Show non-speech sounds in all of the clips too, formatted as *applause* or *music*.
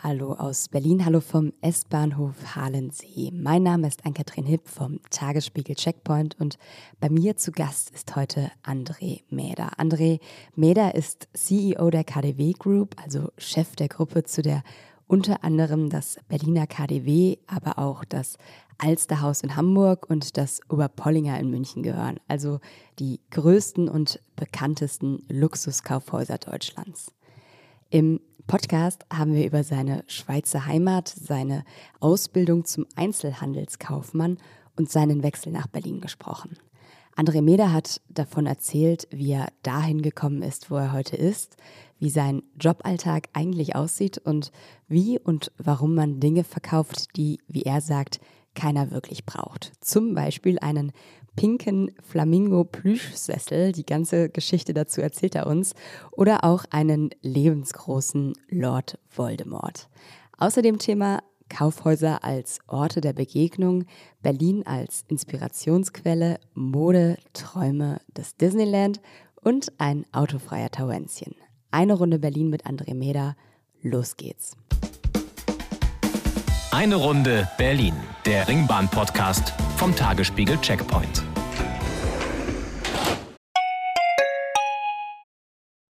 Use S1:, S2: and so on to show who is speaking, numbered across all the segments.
S1: Hallo aus Berlin, hallo vom S-Bahnhof Halensee. Mein Name ist Ann-Kathrin Hipp vom Tagesspiegel Checkpoint und bei mir zu Gast ist heute André Mäder. André Mäder ist CEO der KDW Group, also Chef der Gruppe, zu der unter anderem das Berliner KDW, aber auch das Alsterhaus in Hamburg und das Oberpollinger in München gehören, also die größten und bekanntesten Luxuskaufhäuser Deutschlands. Im Podcast haben wir über seine Schweizer Heimat, seine Ausbildung zum Einzelhandelskaufmann und seinen Wechsel nach Berlin gesprochen. André Meder hat davon erzählt, wie er dahin gekommen ist, wo er heute ist, wie sein Joballtag eigentlich aussieht und wie und warum man Dinge verkauft, die, wie er sagt, keiner wirklich braucht. Zum Beispiel einen pinken Flamingo-Plüschsessel. Die ganze Geschichte dazu erzählt er uns. Oder auch einen lebensgroßen Lord Voldemort. Außerdem Thema Kaufhäuser als Orte der Begegnung, Berlin als Inspirationsquelle, Mode, Träume des Disneyland und ein autofreier Tauenzchen. Eine Runde Berlin mit André Meda. Los geht's.
S2: Eine Runde Berlin, der Ringbahn-Podcast vom Tagesspiegel Checkpoint.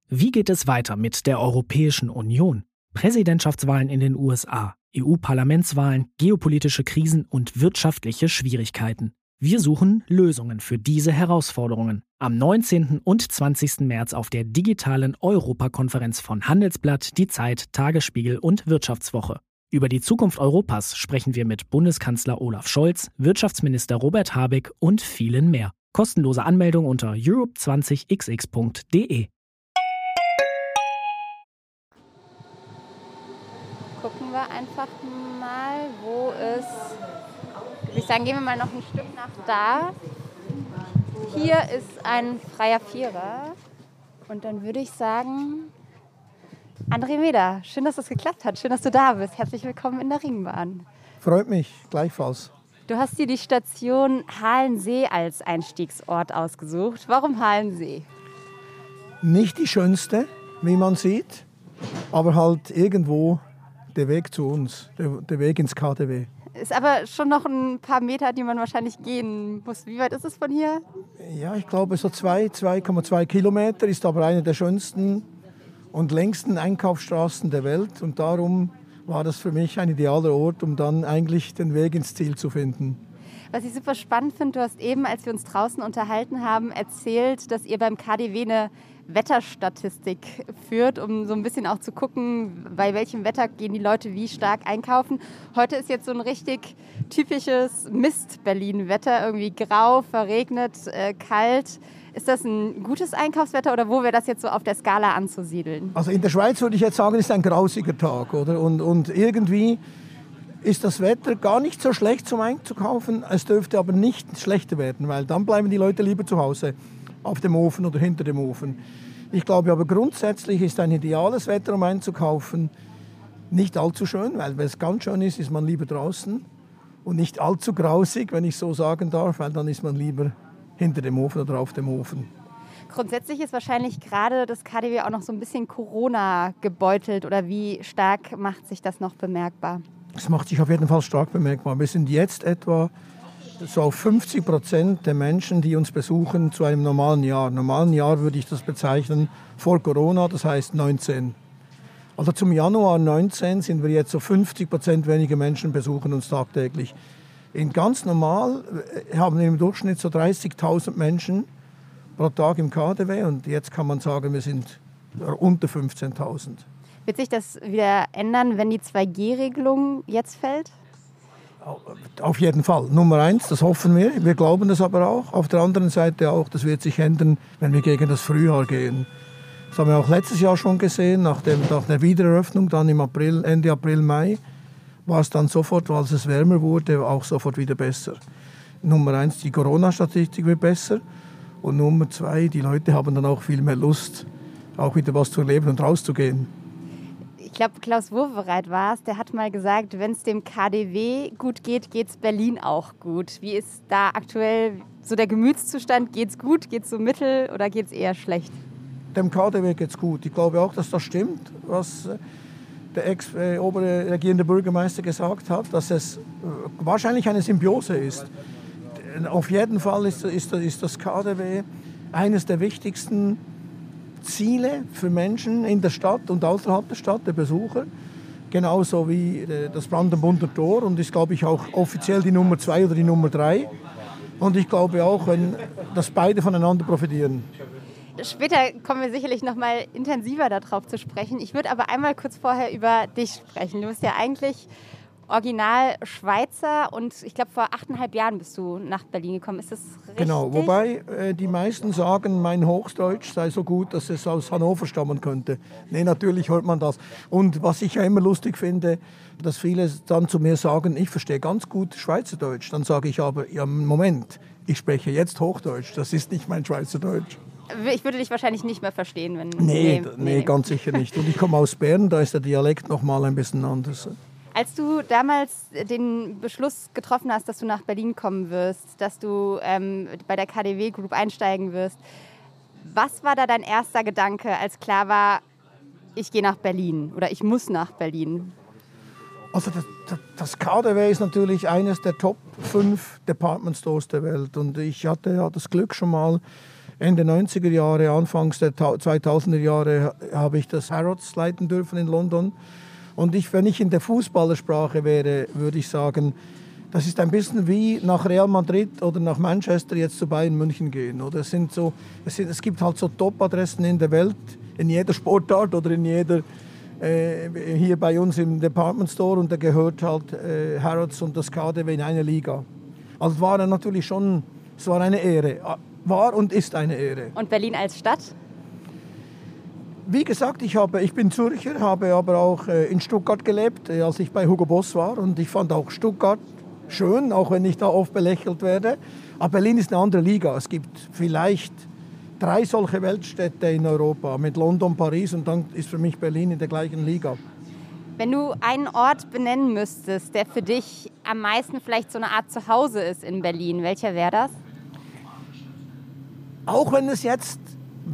S3: Wie geht es weiter mit der Europäischen Union? Präsidentschaftswahlen in den USA, EU-Parlamentswahlen, geopolitische Krisen und wirtschaftliche Schwierigkeiten. Wir suchen Lösungen für diese Herausforderungen. Am 19. und 20. März auf der digitalen Europakonferenz von Handelsblatt, Die Zeit, Tagesspiegel und Wirtschaftswoche. Über die Zukunft Europas sprechen wir mit Bundeskanzler Olaf Scholz, Wirtschaftsminister Robert Habeck und vielen mehr. Kostenlose Anmeldung unter europe20xx.de.
S1: Gucken wir einfach mal, wo es. Ich sagen, gehen wir mal noch ein Stück nach da. Hier ist ein freier Vierer. Und dann würde ich sagen, André Meder, schön, dass das geklappt hat. Schön, dass du da bist. Herzlich willkommen in der Ringbahn.
S4: Freut mich, gleichfalls.
S1: Du hast dir die Station Halensee als Einstiegsort ausgesucht. Warum Halensee?
S4: Nicht die schönste, wie man sieht, aber halt irgendwo der Weg zu uns, der, der Weg ins KDW.
S1: Ist aber schon noch ein paar Meter, die man wahrscheinlich gehen muss. Wie weit ist es von hier?
S4: Ja, ich glaube so 2,2 Kilometer, ist aber eine der schönsten und längsten Einkaufsstraßen der Welt. Und darum war das für mich ein idealer Ort, um dann eigentlich den Weg ins Ziel zu finden.
S1: Was ich super spannend finde, du hast eben, als wir uns draußen unterhalten haben, erzählt, dass ihr beim KDW eine Wetterstatistik führt, um so ein bisschen auch zu gucken, bei welchem Wetter gehen die Leute wie stark einkaufen. Heute ist jetzt so ein richtig typisches Mist-Berlin-Wetter, irgendwie grau, verregnet, äh, kalt. Ist das ein gutes Einkaufswetter oder wo wäre das jetzt so auf der Skala anzusiedeln?
S4: Also in der Schweiz würde ich jetzt sagen, ist ein grausiger Tag, oder? Und, und irgendwie ist das Wetter gar nicht so schlecht zum Einzukaufen. Es dürfte aber nicht schlechter werden, weil dann bleiben die Leute lieber zu Hause auf dem Ofen oder hinter dem Ofen. Ich glaube aber grundsätzlich ist ein ideales Wetter, um einzukaufen, nicht allzu schön, weil wenn es ganz schön ist, ist man lieber draußen und nicht allzu grausig, wenn ich so sagen darf, weil dann ist man lieber hinter dem Ofen oder auf dem Ofen.
S1: Grundsätzlich ist wahrscheinlich gerade das KDW auch noch so ein bisschen Corona gebeutelt oder wie stark macht sich das noch bemerkbar?
S4: Es macht sich auf jeden Fall stark bemerkbar. Wir sind jetzt etwa so auf 50 Prozent der Menschen, die uns besuchen, zu einem normalen Jahr. Normalen Jahr würde ich das bezeichnen vor Corona, das heißt 19. Also zum Januar 19 sind wir jetzt so 50 Prozent weniger Menschen besuchen uns tagtäglich. In ganz normal äh, haben wir im Durchschnitt so 30.000 Menschen pro Tag im KDW und jetzt kann man sagen, wir sind unter 15.000.
S1: Wird sich das wieder ändern, wenn die 2G-Regelung jetzt fällt?
S4: Auf jeden Fall. Nummer eins, das hoffen wir. Wir glauben das aber auch. Auf der anderen Seite auch, das wird sich ändern, wenn wir gegen das Frühjahr gehen. Das haben wir auch letztes Jahr schon gesehen, nach, dem, nach der Wiedereröffnung, dann im April, Ende April, Mai war es dann sofort, als es wärmer wurde, auch sofort wieder besser. Nummer eins, die Corona-Statistik wird besser. Und Nummer zwei, die Leute haben dann auch viel mehr Lust, auch wieder was zu erleben und rauszugehen.
S1: Ich glaube, Klaus Wurvereit war es, der hat mal gesagt, wenn es dem KDW gut geht, geht es Berlin auch gut. Wie ist da aktuell so der Gemütszustand? Geht es gut, geht es so mittel oder geht es eher schlecht?
S4: Dem KDW geht es gut. Ich glaube auch, dass das stimmt, was der ex-obere regierende Bürgermeister gesagt hat, dass es äh, wahrscheinlich eine Symbiose ist. Auf jeden Fall ist, ist, ist das KDW eines der wichtigsten Ziele für Menschen in der Stadt und außerhalb der Stadt, der Besucher. Genauso wie äh, das Brandenburger Tor und ist, glaube ich, auch offiziell die Nummer zwei oder die Nummer drei. Und ich glaube auch, wenn, dass beide voneinander profitieren.
S1: Später kommen wir sicherlich noch mal intensiver darauf zu sprechen. Ich würde aber einmal kurz vorher über dich sprechen. Du bist ja eigentlich Original Schweizer und ich glaube vor achteinhalb Jahren bist du nach Berlin gekommen. Ist das richtig?
S4: Genau, wobei äh, die meisten sagen, mein Hochdeutsch sei so gut, dass es aus Hannover stammen könnte. Nee, natürlich hört man das. Und was ich ja immer lustig finde, dass viele dann zu mir sagen, ich verstehe ganz gut Schweizerdeutsch. Dann sage ich aber, ja Moment, ich spreche jetzt Hochdeutsch, das ist nicht mein Schweizerdeutsch.
S1: Ich würde dich wahrscheinlich nicht mehr verstehen, wenn.
S4: Nee, nee, nee, ganz sicher nicht. Und ich komme aus Bern, da ist der Dialekt noch mal ein bisschen anders.
S1: Als du damals den Beschluss getroffen hast, dass du nach Berlin kommen wirst, dass du ähm, bei der KDW Group einsteigen wirst, was war da dein erster Gedanke, als klar war, ich gehe nach Berlin oder ich muss nach Berlin?
S4: Also das, das KDW ist natürlich eines der Top 5 Department Stores der Welt und ich hatte ja das Glück schon mal Ende 90er Jahre, Anfangs der 2000er Jahre habe ich das Harrods leiten dürfen in London und ich, wenn ich in der Fußballersprache wäre, würde ich sagen, das ist ein bisschen wie nach Real Madrid oder nach Manchester jetzt zu Bayern München gehen. Oder es, sind so, es, sind, es gibt halt so Top-Adressen in der Welt, in jeder Sportart oder in jeder, äh, hier bei uns im Department Store und da gehört halt äh, Harrods und das KDW in eine Liga. Also war natürlich schon, es war eine Ehre. War und ist eine Ehre.
S1: Und Berlin als Stadt?
S4: wie gesagt, ich, habe, ich bin Zürcher, habe aber auch äh, in Stuttgart gelebt, äh, als ich bei Hugo Boss war. Und ich fand auch Stuttgart schön, auch wenn ich da oft belächelt werde. Aber Berlin ist eine andere Liga. Es gibt vielleicht drei solche Weltstädte in Europa mit London, Paris und dann ist für mich Berlin in der gleichen Liga.
S1: Wenn du einen Ort benennen müsstest, der für dich am meisten vielleicht so eine Art Zuhause ist in Berlin, welcher wäre das?
S4: Auch wenn es jetzt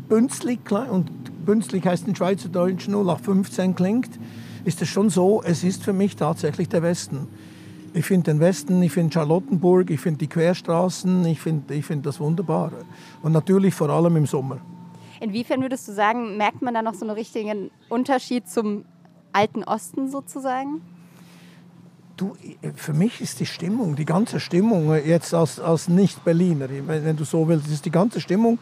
S4: bünzlig und bünzlig heißt in Schweizerdeutsch 0815 klingt, ist es schon so, es ist für mich tatsächlich der Westen. Ich finde den Westen, ich finde Charlottenburg, ich finde die Querstraßen, ich finde ich find das wunderbar. Und natürlich vor allem im Sommer.
S1: Inwiefern würdest du sagen, merkt man da noch so einen richtigen Unterschied zum alten Osten sozusagen?
S4: Du, für mich ist die Stimmung, die ganze Stimmung, jetzt als, als Nicht-Berliner, wenn du so willst, ist die ganze Stimmung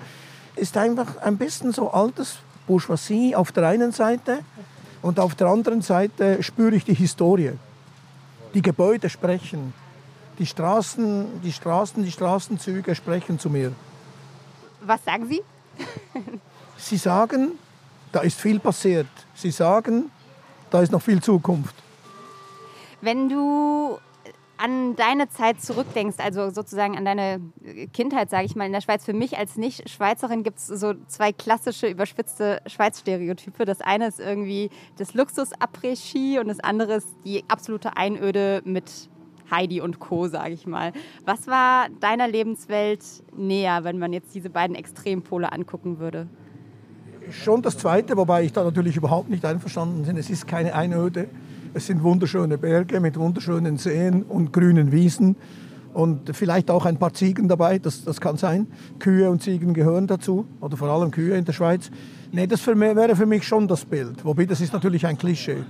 S4: ist einfach ein bisschen so altes Bourgeoisie auf der einen Seite und auf der anderen Seite spüre ich die Historie. Die Gebäude sprechen. Die Straßen, die Straßen, die Straßenzüge sprechen zu mir.
S1: Was sagen Sie?
S4: Sie sagen, da ist viel passiert. Sie sagen, da ist noch viel Zukunft.
S1: Wenn du an deine Zeit zurückdenkst, also sozusagen an deine Kindheit, sage ich mal, in der Schweiz, für mich als Nicht-Schweizerin gibt es so zwei klassische überspitzte Schweiz-Stereotype. Das eine ist irgendwie das Luxus-Après-Ski und das andere ist die absolute Einöde mit Heidi und Co., sage ich mal. Was war deiner Lebenswelt näher, wenn man jetzt diese beiden Extrempole angucken würde?
S4: Schon das Zweite, wobei ich da natürlich überhaupt nicht einverstanden bin. Es ist keine Einöde. Es sind wunderschöne Berge mit wunderschönen Seen und grünen Wiesen und vielleicht auch ein paar Ziegen dabei, das, das kann sein. Kühe und Ziegen gehören dazu, oder vor allem Kühe in der Schweiz. Nee, das für mich, wäre für mich schon das Bild, wobei das ist natürlich ein Klischee.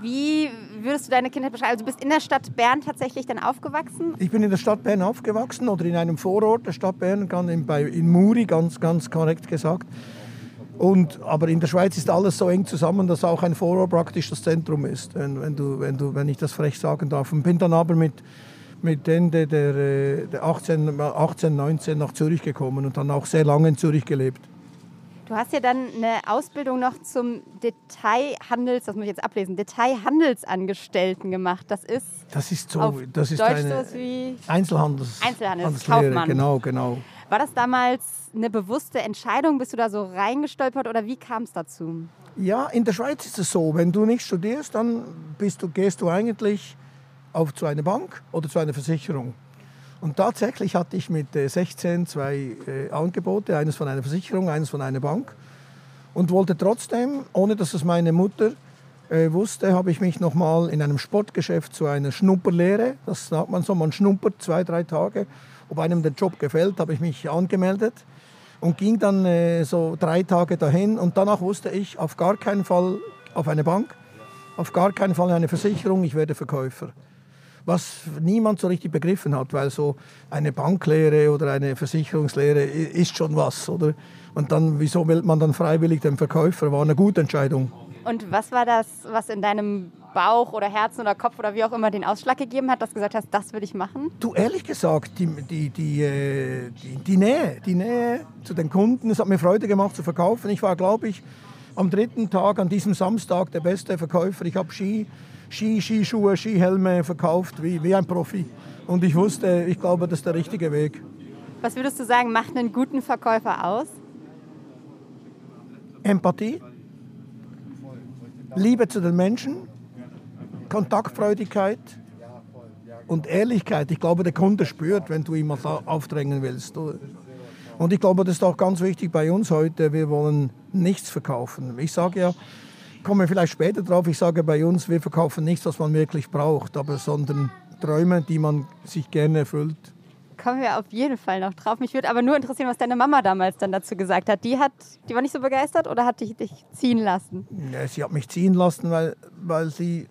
S1: Wie würdest du deine Kindheit beschreiben? Also du bist in der Stadt Bern tatsächlich dann aufgewachsen?
S4: Ich bin in der Stadt Bern aufgewachsen oder in einem Vorort der Stadt Bern, in Muri, ganz, ganz korrekt gesagt. Und, aber in der Schweiz ist alles so eng zusammen, dass auch ein Vorort praktisch das Zentrum ist, wenn, wenn, du, wenn, du, wenn ich das frech sagen darf. Und bin dann aber mit, mit Ende der, äh, der 18, 18, 19 nach Zürich gekommen und dann auch sehr lange in Zürich gelebt.
S1: Du hast ja dann eine Ausbildung noch zum Detailhandels, das muss ich jetzt ablesen, Detailhandelsangestellten gemacht. Das ist,
S4: das ist so, das ist Deutsch eine wie Einzelhandels,
S1: Einzelhandelskaufmann.
S4: Genau, genau.
S1: War das damals eine bewusste Entscheidung? Bist du da so reingestolpert oder wie kam es dazu?
S4: Ja, in der Schweiz ist es so, wenn du nicht studierst, dann du, gehst du eigentlich auf zu einer Bank oder zu einer Versicherung. Und tatsächlich hatte ich mit 16 äh, zwei äh, Angebote, eines von einer Versicherung, eines von einer Bank und wollte trotzdem, ohne dass es meine Mutter äh, wusste, habe ich mich nochmal in einem Sportgeschäft zu einer Schnupperlehre, das sagt man so, man schnuppert zwei, drei Tage, ob einem der Job gefällt, habe ich mich angemeldet und ging dann äh, so drei Tage dahin und danach wusste ich auf gar keinen Fall auf eine Bank, auf gar keinen Fall eine Versicherung, ich werde Verkäufer. Was niemand so richtig begriffen hat, weil so eine Banklehre oder eine Versicherungslehre ist schon was, oder? Und dann, wieso wählt man dann freiwillig den Verkäufer? War eine gute Entscheidung.
S1: Und was war das, was in deinem Bauch oder Herzen oder Kopf oder wie auch immer den Ausschlag gegeben hat, dass du gesagt hast, das würde ich machen?
S4: Du, ehrlich gesagt, die, die, die, äh, die, die Nähe, die Nähe zu den Kunden, es hat mir Freude gemacht zu verkaufen. Ich war, glaube ich, am dritten Tag, an diesem Samstag, der beste Verkäufer. Ich habe Ski, Ski, Skischuhe, Skihelme verkauft wie, wie ein Profi. Und ich wusste, ich glaube, das ist der richtige Weg.
S1: Was würdest du sagen, macht einen guten Verkäufer aus?
S4: Empathie, Liebe zu den Menschen, Kontaktfreudigkeit und Ehrlichkeit. Ich glaube, der Kunde spürt, wenn du ihm was aufdrängen willst. Und ich glaube, das ist auch ganz wichtig bei uns heute. Wir wollen nichts verkaufen. Ich sage ja, komme vielleicht später drauf, ich sage bei uns, wir verkaufen nichts, was man wirklich braucht, aber sondern Träume, die man sich gerne erfüllt.
S1: Kommen wir auf jeden Fall noch drauf. Mich würde aber nur interessieren, was deine Mama damals dann dazu gesagt hat. Die, hat, die war nicht so begeistert oder hat dich, dich ziehen lassen?
S4: Ja, sie hat mich ziehen lassen, weil, weil sie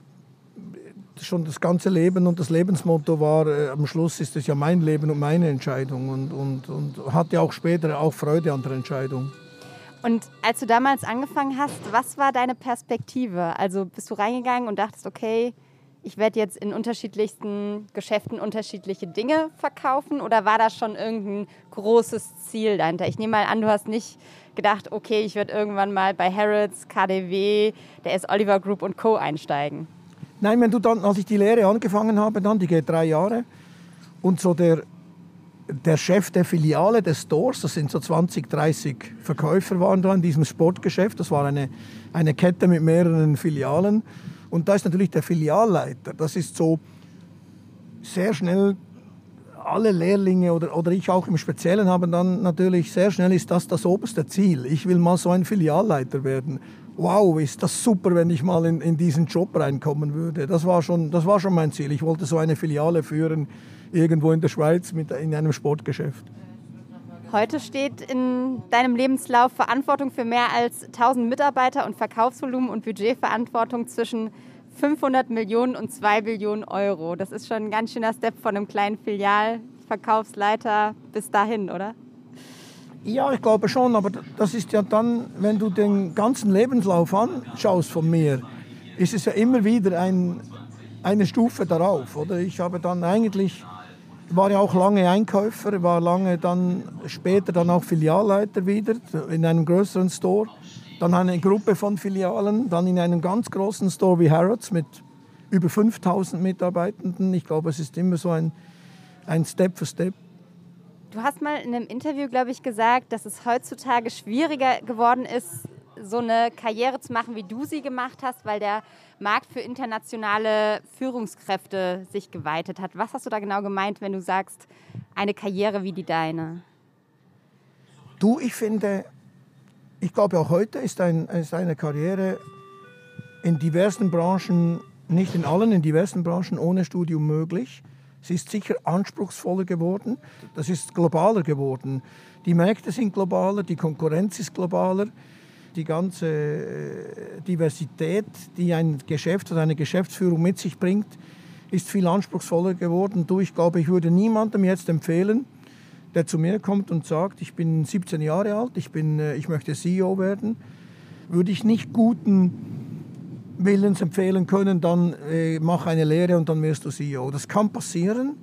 S4: schon das ganze Leben und das Lebensmotto war, äh, am Schluss ist es ja mein Leben und meine Entscheidung und, und, und hatte auch später auch Freude an der Entscheidung.
S1: Und als du damals angefangen hast, was war deine Perspektive? Also bist du reingegangen und dachtest, okay, ich werde jetzt in unterschiedlichsten Geschäften unterschiedliche Dinge verkaufen oder war da schon irgendein großes Ziel dahinter? Ich nehme mal an, du hast nicht gedacht, okay, ich werde irgendwann mal bei Harrods, KDW, der S. Oliver Group und Co. einsteigen.
S4: Nein, wenn du dann, als ich die Lehre angefangen habe, dann, die geht drei Jahre, und so der, der Chef der Filiale des Stores, das sind so 20, 30 Verkäufer waren da in diesem Sportgeschäft, das war eine, eine Kette mit mehreren Filialen. Und da ist natürlich der Filialleiter, das ist so sehr schnell alle Lehrlinge oder, oder ich auch im Speziellen haben dann natürlich sehr schnell ist das das oberste Ziel. Ich will mal so ein Filialleiter werden wow, ist das super, wenn ich mal in, in diesen Job reinkommen würde. Das war, schon, das war schon mein Ziel. Ich wollte so eine Filiale führen, irgendwo in der Schweiz mit, in einem Sportgeschäft.
S1: Heute steht in deinem Lebenslauf Verantwortung für mehr als 1000 Mitarbeiter und Verkaufsvolumen und Budgetverantwortung zwischen 500 Millionen und 2 Billionen Euro. Das ist schon ein ganz schöner Step von einem kleinen Filialverkaufsleiter bis dahin, oder?
S4: Ja, ich glaube schon, aber das ist ja dann, wenn du den ganzen Lebenslauf anschaust von mir, ist es ja immer wieder ein, eine Stufe darauf. Oder? Ich habe dann eigentlich, war ja auch lange Einkäufer, war lange dann später dann auch Filialleiter wieder in einem größeren Store, dann eine Gruppe von Filialen, dann in einem ganz großen Store wie Harrods mit über 5000 Mitarbeitenden. Ich glaube, es ist immer so ein, ein Step für Step.
S1: Du hast mal in einem Interview, glaube ich, gesagt, dass es heutzutage schwieriger geworden ist, so eine Karriere zu machen, wie du sie gemacht hast, weil der Markt für internationale Führungskräfte sich geweitet hat. Was hast du da genau gemeint, wenn du sagst, eine Karriere wie die deine?
S4: Du, ich finde, ich glaube auch heute ist, ein, ist eine Karriere in diversen Branchen, nicht in allen, in diversen Branchen ohne Studium möglich. Sie ist sicher anspruchsvoller geworden. Das ist globaler geworden. Die Märkte sind globaler, die Konkurrenz ist globaler. Die ganze äh, Diversität, die ein Geschäft oder eine Geschäftsführung mit sich bringt, ist viel anspruchsvoller geworden. Du, ich glaube, ich würde niemandem jetzt empfehlen, der zu mir kommt und sagt, ich bin 17 Jahre alt, ich, bin, äh, ich möchte CEO werden, würde ich nicht guten Willens empfehlen können, dann äh, mach eine Lehre und dann wirst du CEO. Das kann passieren.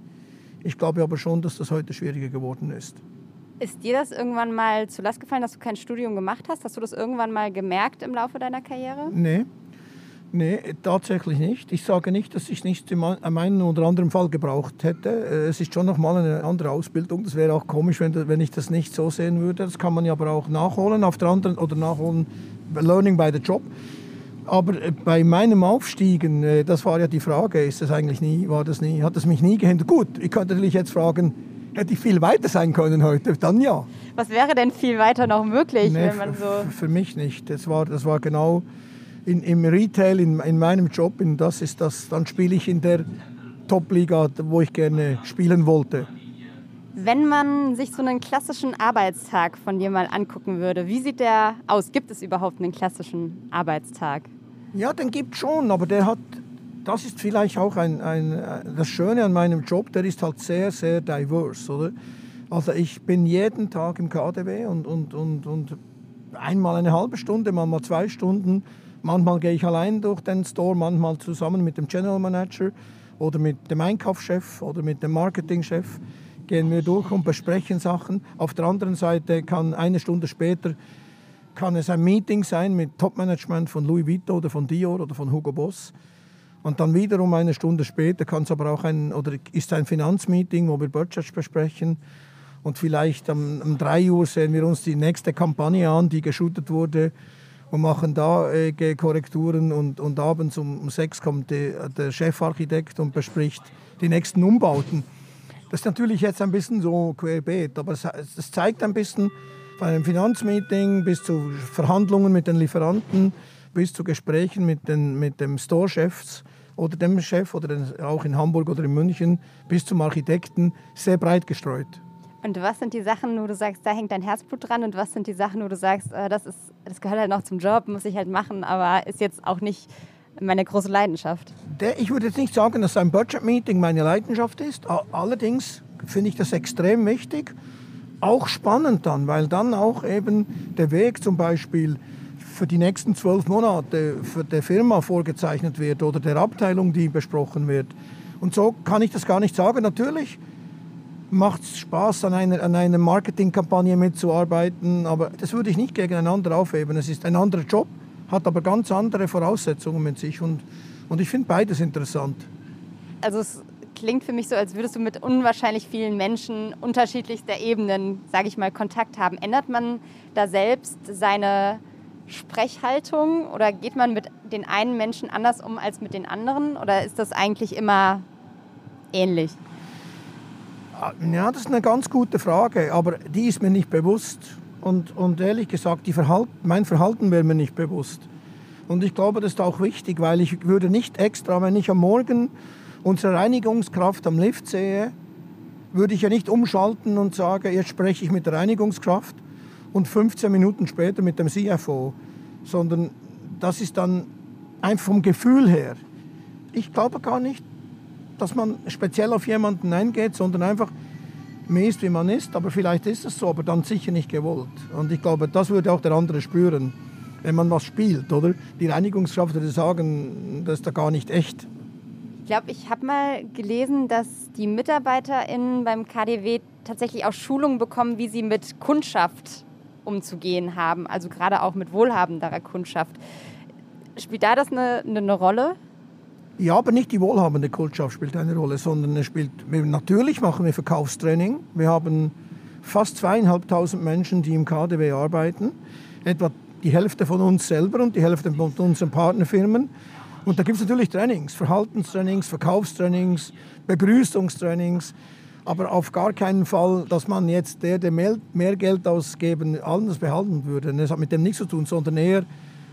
S4: Ich glaube aber schon, dass das heute schwieriger geworden ist.
S1: Ist dir das irgendwann mal zu Last gefallen, dass du kein Studium gemacht hast? Hast du das irgendwann mal gemerkt im Laufe deiner Karriere?
S4: Nee. Nee, tatsächlich nicht. Ich sage nicht, dass ich nicht in meinem oder anderen Fall gebraucht hätte. Äh, es ist schon nochmal eine andere Ausbildung. Das wäre auch komisch, wenn, wenn ich das nicht so sehen würde. Das kann man ja aber auch nachholen auf der anderen oder nachholen, Learning by the Job. Aber äh, bei meinem Aufstiegen, äh, das war ja die Frage, ist das eigentlich nie, war das nie, hat es mich nie gehindert? Gut, ich könnte natürlich jetzt fragen, hätte ich viel weiter sein können heute? Dann ja.
S1: Was wäre denn viel weiter noch möglich,
S4: nee,
S1: wenn man so...
S4: Für mich nicht. Das war, das war genau in, im Retail, in, in meinem Job, in das ist das, dann spiele ich in der Top-Liga, wo ich gerne spielen wollte.
S1: Wenn man sich so einen klassischen Arbeitstag von dir mal angucken würde, wie sieht der aus? Gibt es überhaupt einen klassischen Arbeitstag?
S4: Ja, den gibt es schon, aber der hat, das ist vielleicht auch ein, ein, das Schöne an meinem Job, der ist halt sehr, sehr diverse, oder? Also ich bin jeden Tag im KDW und, und, und, und einmal eine halbe Stunde, manchmal zwei Stunden. Manchmal gehe ich allein durch den Store, manchmal zusammen mit dem General Manager oder mit dem Einkaufschef oder mit dem Marketingchef gehen wir durch und besprechen Sachen. Auf der anderen Seite kann eine Stunde später kann es ein Meeting sein mit Topmanagement von Louis Vuitton oder von Dior oder von Hugo Boss. Und dann wiederum eine Stunde später kann es aber auch ein oder ist ein Finanzmeeting, wo wir Budgets besprechen. Und vielleicht um, um 3 Uhr sehen wir uns die nächste Kampagne an, die geshootet wurde und machen da äh, Korrekturen. Und, und abends um, um 6 kommt die, der Chefarchitekt und bespricht die nächsten Umbauten. Das ist natürlich jetzt ein bisschen so querbeet, aber es, es zeigt ein bisschen von einem Finanzmeeting bis zu Verhandlungen mit den Lieferanten, bis zu Gesprächen mit, den, mit dem Store-Chefs oder dem Chef oder den, auch in Hamburg oder in München bis zum Architekten sehr breit gestreut.
S1: Und was sind die Sachen, wo du sagst, da hängt dein Herzblut dran? Und was sind die Sachen, wo du sagst, äh, das, ist, das gehört halt noch zum Job, muss ich halt machen, aber ist jetzt auch nicht meine große Leidenschaft.
S4: Der, ich würde jetzt nicht sagen, dass ein Budget-Meeting meine Leidenschaft ist. Allerdings finde ich das extrem wichtig. Auch spannend dann, weil dann auch eben der Weg zum Beispiel für die nächsten zwölf Monate für der Firma vorgezeichnet wird oder der Abteilung, die besprochen wird. Und so kann ich das gar nicht sagen. Natürlich macht es Spaß, an einer, an einer Marketingkampagne mitzuarbeiten, aber das würde ich nicht gegeneinander aufheben. Es ist ein anderer Job hat aber ganz andere Voraussetzungen mit sich und, und ich finde beides interessant.
S1: Also es klingt für mich so, als würdest du mit unwahrscheinlich vielen Menschen unterschiedlichster Ebenen, sage ich mal, Kontakt haben. Ändert man da selbst seine Sprechhaltung oder geht man mit den einen Menschen anders um als mit den anderen oder ist das eigentlich immer ähnlich?
S4: Ja, das ist eine ganz gute Frage, aber die ist mir nicht bewusst. Und, und ehrlich gesagt, Verhalt, mein Verhalten wäre mir nicht bewusst. Und ich glaube, das ist auch wichtig, weil ich würde nicht extra, wenn ich am Morgen unsere Reinigungskraft am Lift sehe, würde ich ja nicht umschalten und sagen, jetzt spreche ich mit der Reinigungskraft und 15 Minuten später mit dem CFO, sondern das ist dann einfach vom Gefühl her. Ich glaube gar nicht, dass man speziell auf jemanden eingeht, sondern einfach, man ist, wie man ist, aber vielleicht ist es so, aber dann sicher nicht gewollt. Und ich glaube, das würde auch der andere spüren, wenn man was spielt, oder? Die Reinigungskraft würde sagen, das ist da gar nicht echt.
S1: Ich glaube, ich habe mal gelesen, dass die MitarbeiterInnen beim KDW tatsächlich auch Schulungen bekommen, wie sie mit Kundschaft umzugehen haben, also gerade auch mit wohlhabenderer Kundschaft. Spielt da das eine, eine Rolle?
S4: Ja, aber nicht die wohlhabende Kundschaft spielt eine Rolle, sondern es spielt, natürlich machen wir Verkaufstraining. Wir haben fast zweieinhalbtausend Menschen, die im KDW arbeiten. Etwa die Hälfte von uns selber und die Hälfte von unseren Partnerfirmen. Und da gibt es natürlich Trainings, Verhaltenstrainings, Verkaufstrainings, Begrüßungstrainings. Aber auf gar keinen Fall, dass man jetzt der, der mehr, Geld ausgeben, anders behalten würde. Das hat mit dem nichts zu tun, sondern eher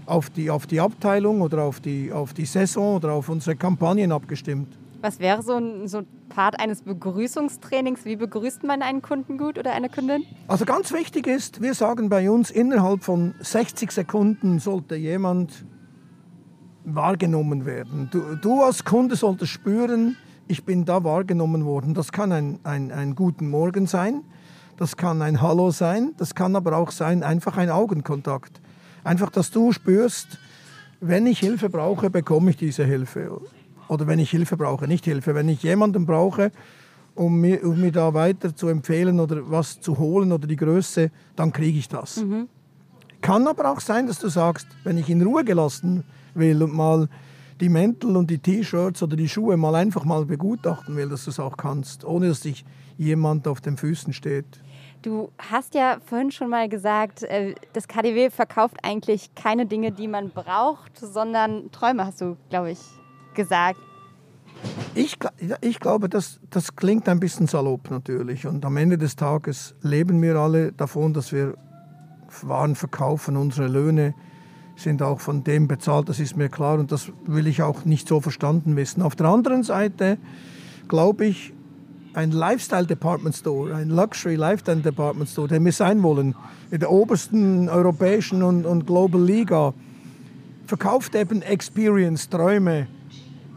S4: auf die, auf die Abteilung oder auf die, auf die Saison oder auf unsere Kampagnen abgestimmt.
S1: Was wäre so ein, so Part eines Begrüßungstrainings? Wie begrüßt man einen Kunden gut oder eine Kundin?
S4: Also ganz wichtig ist, wir sagen bei uns, innerhalb von 60 Sekunden sollte jemand wahrgenommen werden. Du, du als Kunde solltest spüren, ich bin da wahrgenommen worden. Das kann ein, ein, ein guten Morgen sein, das kann ein Hallo sein, das kann aber auch sein, einfach ein Augenkontakt. Einfach, dass du spürst, wenn ich Hilfe brauche, bekomme ich diese Hilfe. Oder wenn ich Hilfe brauche, nicht Hilfe. Wenn ich jemanden brauche, um mir, um mir da weiter zu empfehlen oder was zu holen oder die Größe, dann kriege ich das. Mhm. Kann aber auch sein, dass du sagst, wenn ich in Ruhe gelassen will und mal die Mäntel und die T-Shirts oder die Schuhe mal einfach mal begutachten will, dass du es auch kannst, ohne dass sich jemand auf den Füßen steht.
S1: Du hast ja vorhin schon mal gesagt, äh, das KDW verkauft eigentlich keine Dinge, die man braucht, sondern Träume, hast du, glaube ich, gesagt.
S4: Ich, ich glaube, das, das klingt ein bisschen salopp natürlich. Und am Ende des Tages leben wir alle davon, dass wir Waren verkaufen, unsere Löhne sind auch von dem bezahlt, das ist mir klar und das will ich auch nicht so verstanden wissen. Auf der anderen Seite glaube ich, ein Lifestyle Department Store, ein Luxury Lifestyle Department Store, den wir sein wollen, in der obersten europäischen und, und Global Liga, verkauft eben Experience, Träume.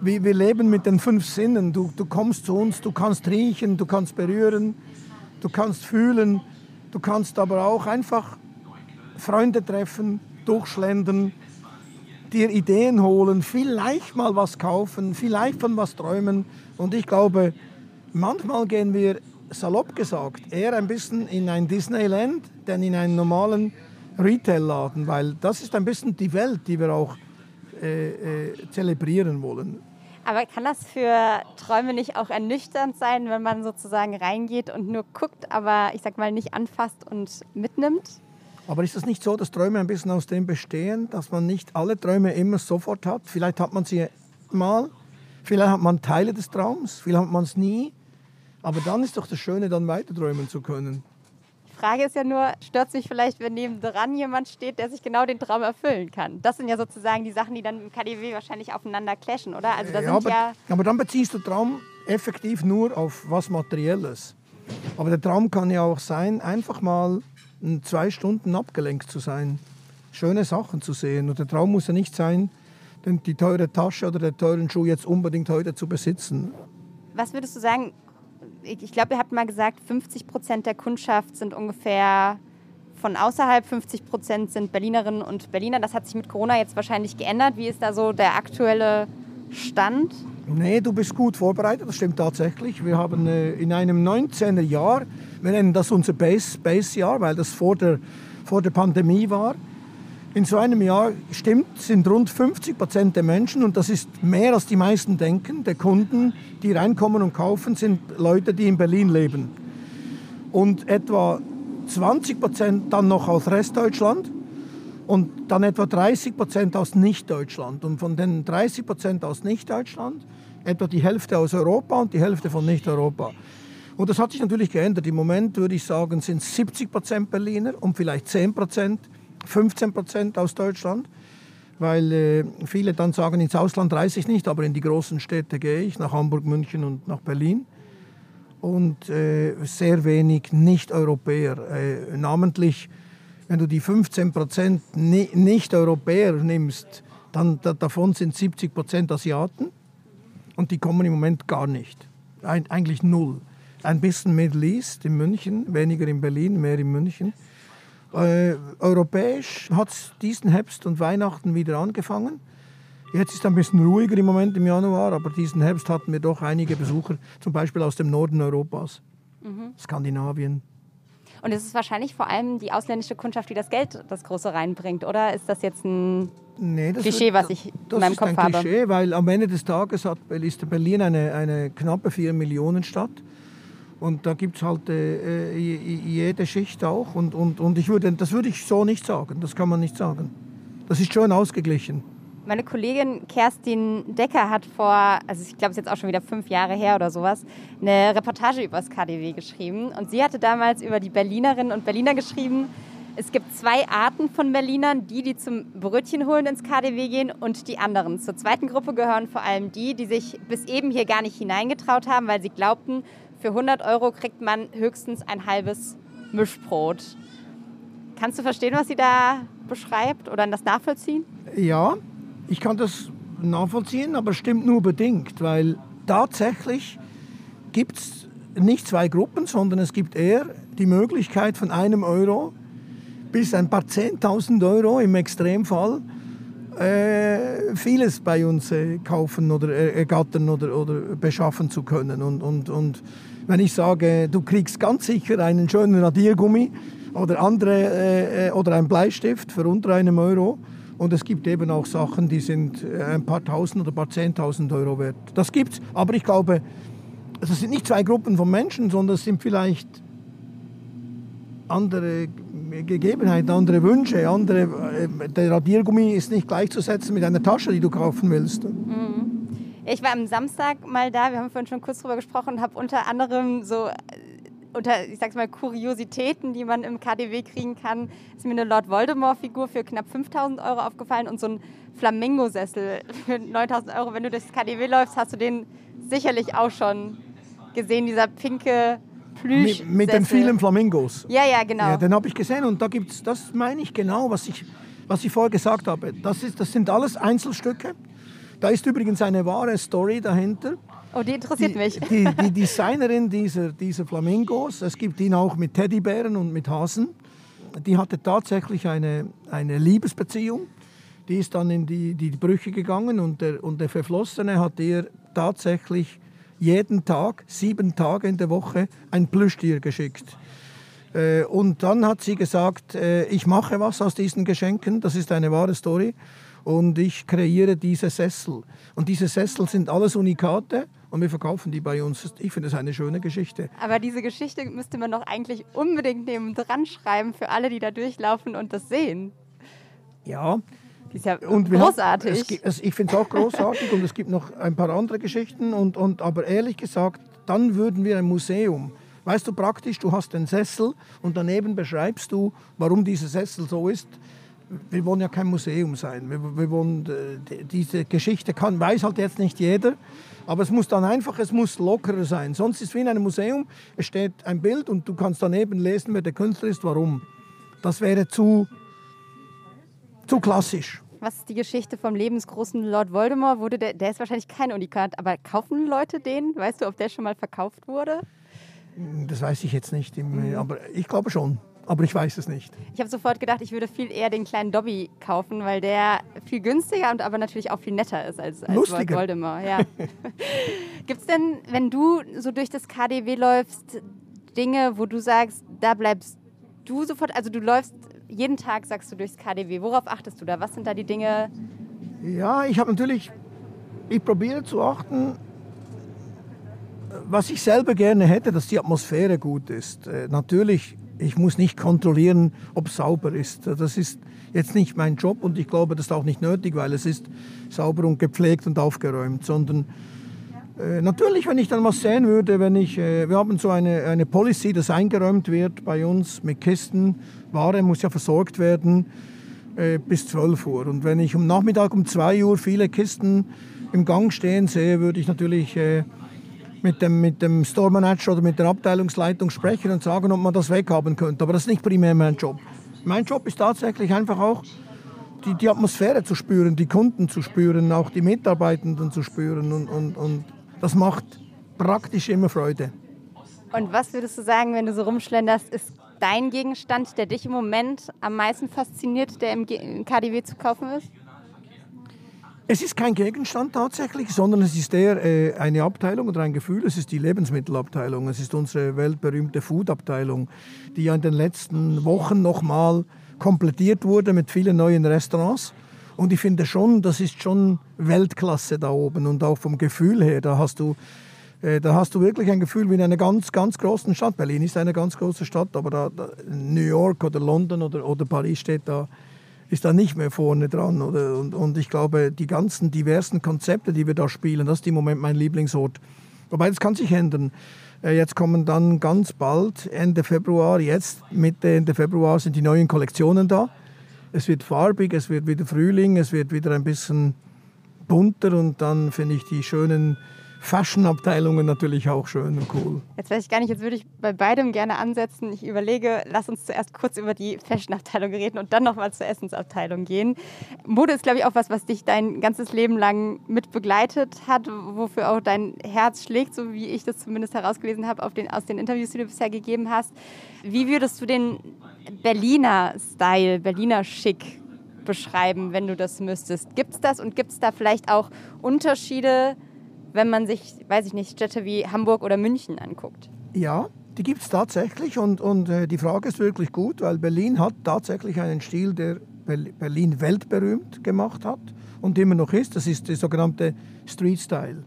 S4: Wir, wir leben mit den fünf Sinnen. Du, du kommst zu uns, du kannst riechen, du kannst berühren, du kannst fühlen, du kannst aber auch einfach Freunde treffen, durchschlendern, dir Ideen holen, vielleicht mal was kaufen, vielleicht von was träumen. Und ich glaube, manchmal gehen wir, salopp gesagt, eher ein bisschen in ein Disneyland, denn in einen normalen Retail-Laden, weil das ist ein bisschen die Welt, die wir auch äh, äh, zelebrieren wollen.
S1: Aber kann das für Träume nicht auch ernüchternd sein, wenn man sozusagen reingeht und nur guckt, aber ich sag mal nicht anfasst und mitnimmt?
S4: Aber ist es nicht so, dass Träume ein bisschen aus dem bestehen, dass man nicht alle Träume immer sofort hat? Vielleicht hat man sie mal, vielleicht hat man Teile des Traums, vielleicht hat man es nie. Aber dann ist doch das Schöne, dann weiter träumen zu können.
S1: Die Frage ist ja nur, stört sich vielleicht, wenn nebendran jemand steht, der sich genau den Traum erfüllen kann? Das sind ja sozusagen die Sachen, die dann im KDW wahrscheinlich aufeinander clashen, oder?
S4: Also da ja, aber, ja aber dann beziehst du Traum effektiv nur auf was Materielles. Aber der Traum kann ja auch sein, einfach mal zwei Stunden abgelenkt zu sein, schöne Sachen zu sehen. Und der Traum muss ja nicht sein, die teure Tasche oder den teuren Schuh jetzt unbedingt heute zu besitzen.
S1: Was würdest du sagen? Ich glaube, ihr habt mal gesagt, 50 Prozent der Kundschaft sind ungefähr von außerhalb, 50 Prozent sind Berlinerinnen und Berliner. Das hat sich mit Corona jetzt wahrscheinlich geändert. Wie ist da so der aktuelle Stand?
S4: Nee, du bist gut vorbereitet, das stimmt tatsächlich. Wir haben äh, in einem 19er Jahr, wir nennen das unser Base-Jahr, Base weil das vor der, vor der Pandemie war. In so einem Jahr stimmt, sind rund 50 Prozent der Menschen, und das ist mehr als die meisten denken, der Kunden, die reinkommen und kaufen, sind Leute, die in Berlin leben. Und etwa 20 Prozent dann noch aus Restdeutschland und dann etwa 30 Prozent aus Nichtdeutschland. Und von den 30 Prozent aus Nichtdeutschland etwa die Hälfte aus Europa und die Hälfte von Nicht-Europa. Und das hat sich natürlich geändert. Im Moment würde ich sagen, sind 70 Prozent Berliner und vielleicht 10 Prozent, 15 Prozent aus Deutschland. Weil äh, viele dann sagen, ins Ausland reise ich nicht, aber in die großen Städte gehe ich, nach Hamburg, München und nach Berlin. Und äh, sehr wenig Nicht-Europäer, äh, namentlich wenn du die 15 Prozent Nicht-Europäer nimmst, dann da, davon sind 70 Prozent Asiaten und die kommen im Moment gar nicht. Ein, eigentlich null. Ein bisschen Middle East in München, weniger in Berlin, mehr in München. Äh, europäisch hat es diesen Herbst und Weihnachten wieder angefangen. Jetzt ist es ein bisschen ruhiger im Moment im Januar, aber diesen Herbst hatten wir doch einige Besucher, zum Beispiel aus dem Norden Europas, mhm. Skandinavien,
S1: und es ist wahrscheinlich vor allem die ausländische Kundschaft, die das Geld das Große reinbringt, oder ist das jetzt ein nee, das Klischee, was ich in meinem Kopf habe?
S4: Das ist ein Klischee, weil am Ende des Tages hat, ist Berlin eine, eine knappe 4 Millionen Stadt. Und da gibt es halt äh, jede Schicht auch. Und, und, und ich würde, das würde ich so nicht sagen. Das kann man nicht sagen. Das ist schon ausgeglichen.
S1: Meine Kollegin Kerstin Decker hat vor, also ich glaube, es ist jetzt auch schon wieder fünf Jahre her oder sowas, eine Reportage über das KDW geschrieben. Und sie hatte damals über die Berlinerinnen und Berliner geschrieben, es gibt zwei Arten von Berlinern, die, die zum Brötchen holen ins KDW gehen und die anderen. Zur zweiten Gruppe gehören vor allem die, die sich bis eben hier gar nicht hineingetraut haben, weil sie glaubten, für 100 Euro kriegt man höchstens ein halbes Mischbrot. Kannst du verstehen, was sie da beschreibt oder das nachvollziehen?
S4: Ja, ich kann das nachvollziehen, aber stimmt nur bedingt, weil tatsächlich gibt es nicht zwei Gruppen, sondern es gibt eher die Möglichkeit von einem Euro bis ein paar Zehntausend Euro im Extremfall äh, vieles bei uns äh, kaufen oder äh, ergattern oder, oder beschaffen zu können. Und, und, und wenn ich sage, du kriegst ganz sicher einen schönen Radiergummi oder, andere, äh, äh, oder einen Bleistift für unter einem Euro, und es gibt eben auch Sachen, die sind äh, ein paar Tausend oder ein paar Zehntausend Euro wert. Das gibt's, aber ich glaube, das sind nicht zwei Gruppen von Menschen, sondern es sind vielleicht andere Gegebenheiten, andere Wünsche, andere. Äh, der Radiergummi ist nicht gleichzusetzen mit einer Tasche, die du kaufen willst. Mhm.
S1: Ich war am Samstag mal da, wir haben vorhin schon kurz drüber gesprochen, habe unter anderem so unter, ich sag's mal, Kuriositäten, die man im KDW kriegen kann, ist mir eine Lord Voldemort-Figur für knapp 5000 Euro aufgefallen und so ein Flamingo-Sessel für 9000 Euro. Wenn du durchs KDW läufst, hast du den sicherlich auch schon gesehen, dieser pinke Plüsch.
S4: Mit, mit den vielen Flamingos.
S1: Ja, ja, genau.
S4: Ja, den habe ich gesehen und da gibt es, das meine ich genau, was ich, was ich vorher gesagt habe. Das, ist, das sind alles Einzelstücke. Da ist übrigens eine wahre Story dahinter.
S1: Oh, die interessiert
S4: die,
S1: mich.
S4: Die, die Designerin dieser, dieser Flamingos, es gibt ihn auch mit Teddybären und mit Hasen, die hatte tatsächlich eine, eine Liebesbeziehung. Die ist dann in die, die Brüche gegangen und der, und der Verflossene hat ihr tatsächlich jeden Tag, sieben Tage in der Woche, ein Plüschtier geschickt. Äh, und dann hat sie gesagt, äh, ich mache was aus diesen Geschenken, das ist eine wahre Story, und ich kreiere diese Sessel. Und diese Sessel sind alles Unikate und wir verkaufen die bei uns. Ich finde das eine schöne Geschichte.
S1: Aber diese Geschichte müsste man doch eigentlich unbedingt neben dran schreiben für alle, die da durchlaufen und das sehen.
S4: Ja.
S1: Die ist ja und großartig.
S4: Haben, es, ich finde es auch großartig und es gibt noch ein paar andere Geschichten. Und, und, aber ehrlich gesagt, dann würden wir ein Museum. Weißt du, praktisch, du hast den Sessel und daneben beschreibst du, warum dieser Sessel so ist wir wollen ja kein Museum sein. Wir, wir wollen, äh, diese Geschichte kann, weiß halt jetzt nicht jeder, aber es muss dann einfach, es muss lockerer sein. Sonst ist es wie in einem Museum, es steht ein Bild und du kannst daneben lesen, wer der Künstler ist, warum. Das wäre zu, zu klassisch.
S1: Was ist die Geschichte vom lebensgroßen Lord Voldemort? Wurde der, der ist wahrscheinlich kein Unikat, aber kaufen Leute den? Weißt du, ob der schon mal verkauft wurde?
S4: Das weiß ich jetzt nicht, aber ich glaube schon aber ich weiß es nicht.
S1: Ich habe sofort gedacht, ich würde viel eher den kleinen Dobby kaufen, weil der viel günstiger und aber natürlich auch viel netter ist als, als
S4: Lustiger.
S1: Voldemort. Ja. *laughs* Gibt es denn, wenn du so durch das KDW läufst, Dinge, wo du sagst, da bleibst du sofort, also du läufst jeden Tag, sagst du, durchs KDW. Worauf achtest du da? Was sind da die Dinge?
S4: Ja, ich habe natürlich, ich probiere zu achten, was ich selber gerne hätte, dass die Atmosphäre gut ist. Äh, natürlich ich muss nicht kontrollieren, ob es sauber ist. Das ist jetzt nicht mein Job und ich glaube, das ist auch nicht nötig, weil es ist sauber und gepflegt und aufgeräumt, sondern äh, natürlich, wenn ich dann was sehen würde, wenn ich, äh, wir haben so eine, eine Policy, dass eingeräumt wird bei uns mit Kisten, Ware muss ja versorgt werden äh, bis 12 Uhr. Und wenn ich am Nachmittag um 2 Uhr viele Kisten im Gang stehen sehe, würde ich natürlich äh, mit dem, mit dem Store Manager oder mit der Abteilungsleitung sprechen und sagen, ob man das weghaben könnte. Aber das ist nicht primär mein Job. Mein Job ist tatsächlich einfach auch, die, die Atmosphäre zu spüren, die Kunden zu spüren, auch die Mitarbeitenden zu spüren. Und, und, und das macht praktisch immer Freude.
S1: Und was würdest du sagen, wenn du so rumschlenderst, ist dein Gegenstand, der dich im Moment am meisten fasziniert, der im KDW zu kaufen ist?
S4: Es ist kein Gegenstand tatsächlich, sondern es ist eher äh, eine Abteilung oder ein Gefühl. Es ist die Lebensmittelabteilung. Es ist unsere weltberühmte Foodabteilung, die ja in den letzten Wochen nochmal komplettiert wurde mit vielen neuen Restaurants. Und ich finde schon, das ist schon Weltklasse da oben und auch vom Gefühl her, da hast du äh, da hast du wirklich ein Gefühl wie in einer ganz, ganz großen Stadt. Berlin ist eine ganz große Stadt, aber da, da New York oder London oder, oder Paris steht da ist da nicht mehr vorne dran. Oder? Und, und ich glaube, die ganzen diversen Konzepte, die wir da spielen, das ist im Moment mein Lieblingsort. Wobei, das kann sich ändern. Äh, jetzt kommen dann ganz bald, Ende Februar, jetzt Mitte, Ende Februar sind die neuen Kollektionen da. Es wird farbig, es wird wieder Frühling, es wird wieder ein bisschen bunter und dann finde ich die schönen Fashion-Abteilungen natürlich auch schön und cool.
S1: Jetzt weiß ich gar nicht, jetzt würde ich bei beidem gerne ansetzen. Ich überlege, lass uns zuerst kurz über die Fashion-Abteilung reden und dann nochmal zur Essensabteilung gehen. Mode ist, glaube ich, auch was, was dich dein ganzes Leben lang mit begleitet hat, wofür auch dein Herz schlägt, so wie ich das zumindest herausgelesen habe auf den, aus den Interviews, die du bisher gegeben hast. Wie würdest du den Berliner Style, Berliner Schick beschreiben, wenn du das müsstest? Gibt es das und gibt es da vielleicht auch Unterschiede? Wenn man sich, weiß ich nicht, Städte wie Hamburg oder München anguckt?
S4: Ja, die gibt es tatsächlich und, und äh, die Frage ist wirklich gut, weil Berlin hat tatsächlich einen Stil, der Berlin weltberühmt gemacht hat und immer noch ist. Das ist der sogenannte Street Style,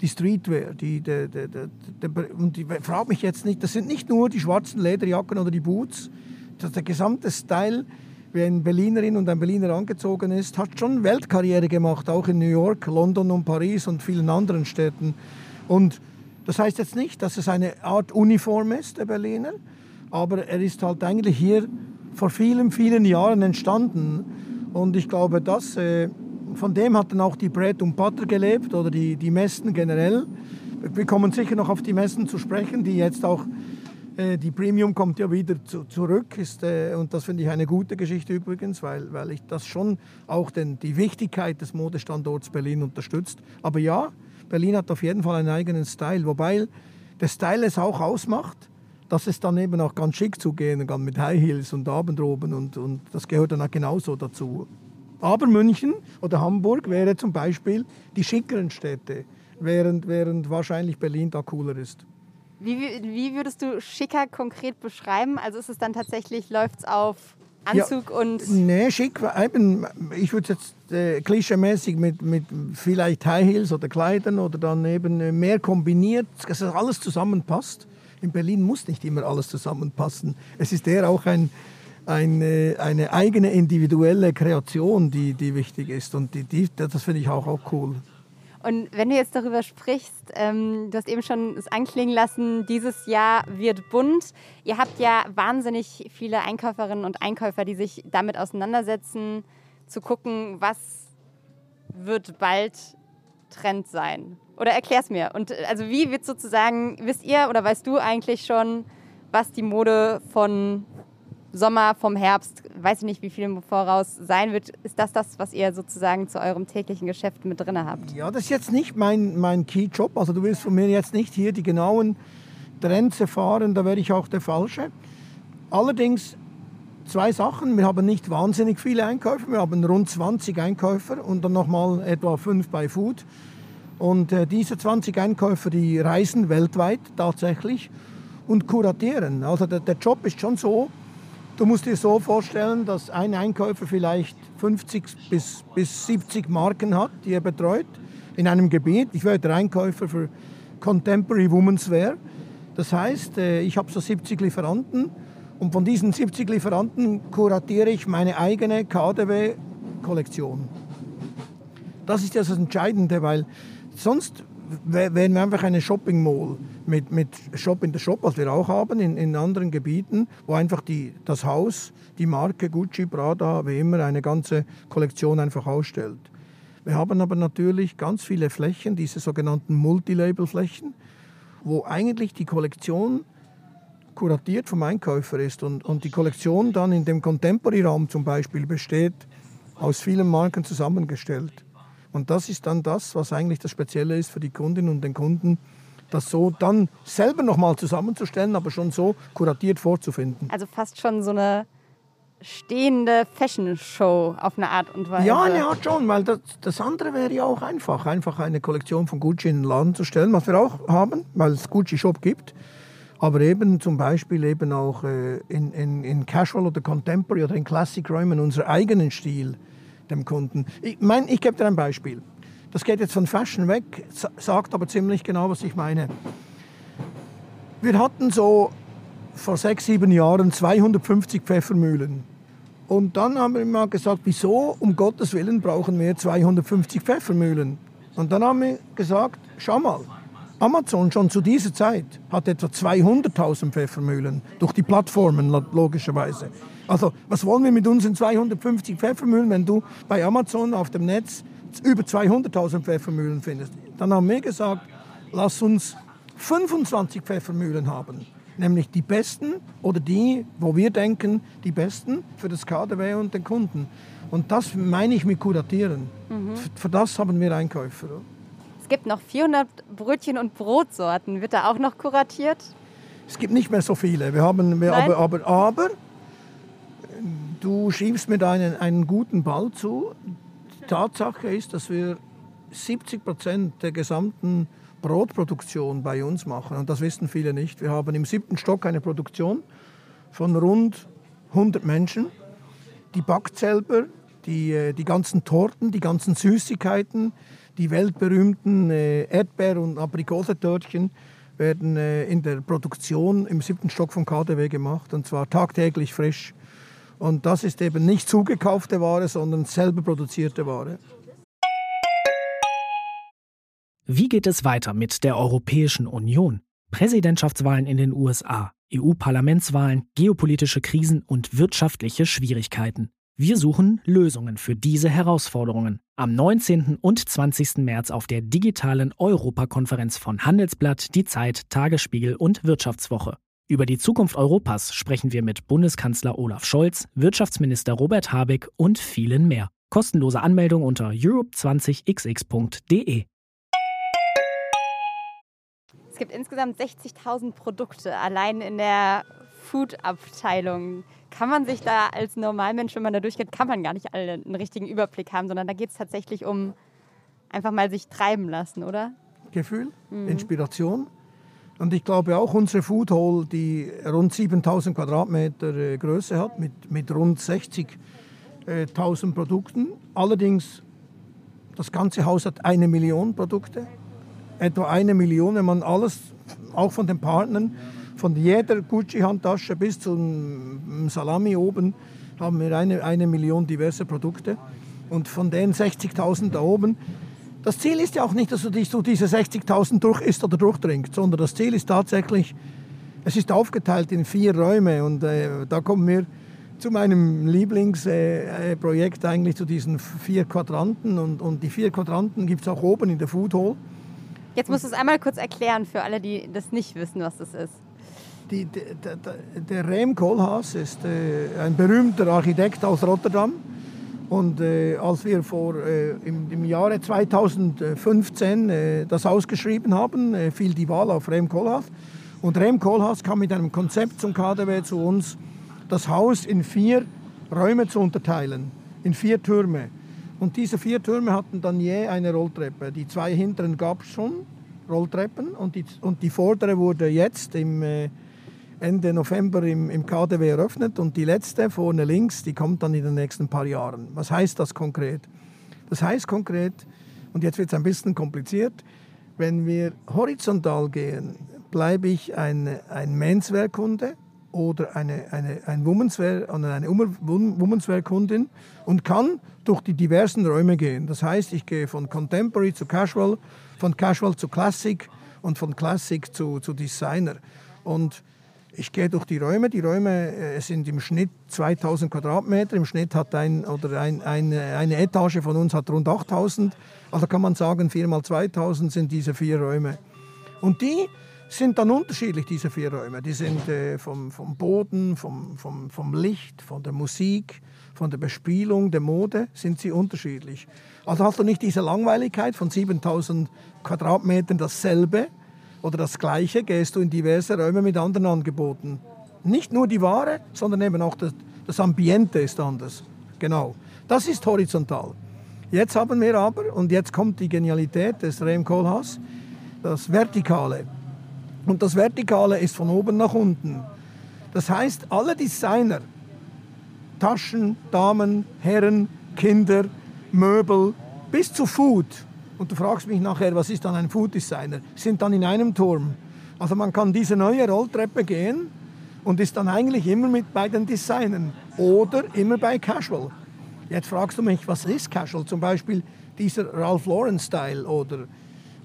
S4: die Streetwear. Die, die, die, und ich frage mich jetzt nicht, das sind nicht nur die schwarzen Lederjacken oder die Boots, das der gesamte Style wie ein Berlinerin und ein Berliner angezogen ist, hat schon Weltkarriere gemacht, auch in New York, London und Paris und vielen anderen Städten. Und Das heißt jetzt nicht, dass es eine Art Uniform ist, der Berliner, aber er ist halt eigentlich hier vor vielen, vielen Jahren entstanden. Und ich glaube, dass, äh, von dem hatten auch die Bread und Butter gelebt oder die, die Messen generell. Wir kommen sicher noch auf die Messen zu sprechen, die jetzt auch, die Premium kommt ja wieder zu, zurück. Ist, äh, und das finde ich eine gute Geschichte übrigens, weil, weil ich das schon auch den, die Wichtigkeit des Modestandorts Berlin unterstützt. Aber ja, Berlin hat auf jeden Fall einen eigenen Style, wobei der Style es auch ausmacht dass es dann eben auch ganz schick zugehen kann mit High Heels und Abendroben und, und das gehört dann auch genauso dazu. Aber München oder Hamburg wäre zum Beispiel die schickeren Städte, während, während wahrscheinlich Berlin da cooler ist.
S1: Wie, wie würdest du schicker konkret beschreiben? Also ist es dann tatsächlich, läuft es auf Anzug
S4: ja,
S1: und...
S4: Nee, schick, eben, ich würde jetzt äh, klischeemäßig mit, mit vielleicht High Heels oder Kleidern oder dann eben äh, mehr kombiniert, dass alles zusammenpasst in Berlin muss nicht immer alles zusammenpassen. Es ist eher auch ein, eine, eine eigene individuelle Kreation, die, die wichtig ist. Und die, die, das finde ich auch, auch cool.
S1: Und wenn du jetzt darüber sprichst, ähm, du hast eben schon es anklingen lassen, dieses Jahr wird bunt. Ihr habt ja wahnsinnig viele Einkäuferinnen und Einkäufer, die sich damit auseinandersetzen, zu gucken, was wird bald Trend sein. Oder erklär's mir. Und äh, also wie wird sozusagen, wisst ihr oder weißt du eigentlich schon, was die Mode von Sommer, vom Herbst, weiß ich nicht, wie viel im Voraus sein wird. Ist das das, was ihr sozusagen zu eurem täglichen Geschäft mit drin habt?
S4: Ja, das ist jetzt nicht mein, mein Key-Job. Also du willst von mir jetzt nicht hier die genauen Trends erfahren, da wäre ich auch der Falsche. Allerdings zwei Sachen. Wir haben nicht wahnsinnig viele Einkäufer. Wir haben rund 20 Einkäufer und dann nochmal etwa fünf bei Food. Und äh, diese 20 Einkäufer, die reisen weltweit tatsächlich und kuratieren. Also der, der Job ist schon so, du musst dir so vorstellen, dass ein Einkäufer vielleicht 50 bis, bis 70 Marken hat, die er betreut in einem Gebiet. Ich wäre der Einkäufer für Contemporary Women's Wear. Das heißt, äh, ich habe so 70 Lieferanten und von diesen 70 Lieferanten kuratiere ich meine eigene KDW-Kollektion. Das ist das Entscheidende, weil Sonst wären wir einfach eine Shopping Mall mit, mit Shop in der Shop, was wir auch haben in, in anderen Gebieten, wo einfach die, das Haus, die Marke Gucci, Prada, wie immer, eine ganze Kollektion einfach ausstellt. Wir haben aber natürlich ganz viele Flächen, diese sogenannten Multilabel-Flächen, wo eigentlich die Kollektion kuratiert vom Einkäufer ist und, und die Kollektion dann in dem Contemporary-Raum zum Beispiel besteht aus vielen Marken zusammengestellt. Und das ist dann das, was eigentlich das Spezielle ist für die Kundinnen und den Kunden, das so dann selber nochmal zusammenzustellen, aber schon so kuratiert vorzufinden.
S1: Also fast schon so eine stehende Fashion-Show auf eine Art und Weise.
S4: Ja, Art schon, weil das, das andere wäre ja auch einfach, einfach eine Kollektion von Gucci in den Laden zu stellen, was wir auch haben, weil es Gucci-Shop gibt. Aber eben zum Beispiel eben auch äh, in, in, in Casual oder Contemporary oder in Classic-Räumen unseren eigenen Stil dem Kunden. Ich meine, ich gebe dir ein Beispiel. Das geht jetzt von Fashion weg, sagt aber ziemlich genau, was ich meine. Wir hatten so vor sechs, sieben Jahren 250 Pfeffermühlen. Und dann haben wir mal gesagt, wieso um Gottes Willen brauchen wir 250 Pfeffermühlen? Und dann haben wir gesagt, schau mal, Amazon schon zu dieser Zeit hat etwa 200.000 Pfeffermühlen durch die Plattformen logischerweise. Also was wollen wir mit unseren 250 Pfeffermühlen, wenn du bei Amazon auf dem Netz über 200.000 Pfeffermühlen findest? Dann haben wir gesagt, lass uns 25 Pfeffermühlen haben. Nämlich die besten oder die, wo wir denken, die besten für das KDW und den Kunden. Und das meine ich mit kuratieren. Mhm. Für das haben wir Einkäufer.
S1: Es gibt noch 400 Brötchen und Brotsorten. Wird da auch noch kuratiert?
S4: Es gibt nicht mehr so viele. Wir haben, wir aber, aber, aber Du schiebst mir einen, einen guten Ball zu. Die Tatsache ist, dass wir 70 Prozent der gesamten Brotproduktion bei uns machen. Und das wissen viele nicht. Wir haben im siebten Stock eine Produktion von rund 100 Menschen. Die backt selber die, äh, die ganzen Torten, die ganzen Süßigkeiten, die weltberühmten äh, Erdbeer- und Aprikosetörtchen werden äh, in der Produktion im siebten Stock vom KDW gemacht. Und zwar tagtäglich frisch. Und das ist eben nicht zugekaufte Ware, sondern selber produzierte Ware.
S3: Wie geht es weiter mit der Europäischen Union? Präsidentschaftswahlen in den USA, EU-Parlamentswahlen, geopolitische Krisen und wirtschaftliche Schwierigkeiten. Wir suchen Lösungen für diese Herausforderungen. Am 19. und 20. März auf der digitalen Europakonferenz von Handelsblatt, Die Zeit, Tagesspiegel und Wirtschaftswoche. Über die Zukunft Europas sprechen wir mit Bundeskanzler Olaf Scholz, Wirtschaftsminister Robert Habeck und vielen mehr. Kostenlose Anmeldung unter europe20xx.de.
S1: Es gibt insgesamt 60.000 Produkte allein in der Food-Abteilung. Kann man sich da als Normalmensch, wenn man da durchgeht, kann man gar nicht alle einen richtigen Überblick haben, sondern da geht es tatsächlich um einfach mal sich treiben lassen, oder?
S4: Gefühl, mhm. Inspiration. Und ich glaube auch unsere Food Hall, die rund 7000 Quadratmeter äh, Größe hat, mit, mit rund 60.000 äh, Produkten. Allerdings, das ganze Haus hat eine Million Produkte etwa eine Million, wenn man alles, auch von den Partnern, von jeder Gucci-Handtasche bis zum Salami oben, haben wir eine, eine Million diverse Produkte. Und von den 60.000 da oben, das Ziel ist ja auch nicht, dass du dich durch diese 60.000 durch isst oder durchdringst, sondern das Ziel ist tatsächlich, es ist aufgeteilt in vier Räume und äh, da kommen wir zu meinem Lieblingsprojekt äh, eigentlich zu diesen vier Quadranten und, und die vier Quadranten gibt es auch oben in der Food Hall.
S1: Jetzt musst du es einmal kurz erklären für alle, die das nicht wissen, was das ist.
S4: Die, der, der, der Rem Koolhaas ist äh, ein berühmter Architekt aus Rotterdam. Und äh, als wir vor, äh, im, im, Jahre 2015 äh, das ausgeschrieben haben, äh, fiel die Wahl auf Rem Koolhaas. Und Rem Koolhaas kam mit einem Konzept zum KDW zu uns, das Haus in vier Räume zu unterteilen, in vier Türme. Und diese vier Türme hatten dann je eine Rolltreppe. Die zwei hinteren gab es schon, Rolltreppen, und die, und die vordere wurde jetzt im äh, Ende November im, im KDW eröffnet und die letzte vorne links, die kommt dann in den nächsten paar Jahren. Was heißt das konkret? Das heißt konkret, und jetzt wird es ein bisschen kompliziert, wenn wir horizontal gehen, bleibe ich ein, ein Menswear-Kunde oder eine, eine, ein Womenswear, eine Womenswear-Kundin und kann durch die diversen Räume gehen. Das heißt, ich gehe von Contemporary zu Casual, von Casual zu Classic und von Classic zu, zu Designer. Und ich gehe durch die Räume. Die Räume äh, sind im Schnitt 2000 Quadratmeter. Im Schnitt hat ein, oder ein, eine, eine Etage von uns hat rund 8000. Also kann man sagen, 4 mal 2000 sind diese vier Räume. Und die sind dann unterschiedlich, diese vier Räume. Die sind äh, vom, vom Boden, vom, vom, vom Licht, von der Musik, von der Bespielung, der Mode, sind sie unterschiedlich. Also hast du nicht diese Langweiligkeit von 7000 Quadratmetern dasselbe oder das Gleiche, gehst du in diverse Räume mit anderen Angeboten. Nicht nur die Ware, sondern eben auch das, das Ambiente ist anders. Genau. Das ist horizontal. Jetzt haben wir aber, und jetzt kommt die Genialität des Rehm Kohlhaas, das Vertikale. Und das Vertikale ist von oben nach unten. Das heißt, alle Designer, Taschen, Damen, Herren, Kinder, Möbel, bis zu Food, und du fragst mich nachher, was ist dann ein Food Designer, sind dann in einem Turm. Also man kann diese neue Rolltreppe gehen und ist dann eigentlich immer mit bei den Designern oder immer bei Casual. Jetzt fragst du mich, was ist Casual? Zum Beispiel dieser Ralph Lauren Style oder,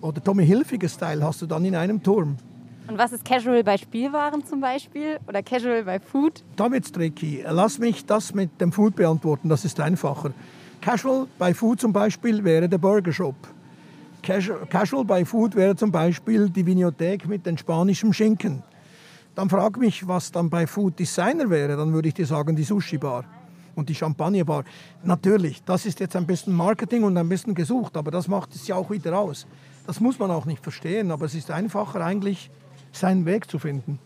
S4: oder Tommy Hilfiger Style hast du dann in einem Turm.
S1: Und was ist Casual bei Spielwaren zum Beispiel oder Casual bei Food?
S4: Da wird's tricky. Lass mich das mit dem Food beantworten, das ist einfacher. Casual bei Food zum Beispiel wäre der Burger Shop. Casual bei Food wäre zum Beispiel die Vinothek mit dem spanischen Schinken. Dann frag mich, was dann bei Food Designer wäre. Dann würde ich dir sagen, die Sushi Bar und die Champagner Bar. Natürlich, das ist jetzt ein bisschen Marketing und ein bisschen gesucht, aber das macht es ja auch wieder aus. Das muss man auch nicht verstehen, aber es ist einfacher eigentlich, seinen Weg zu finden.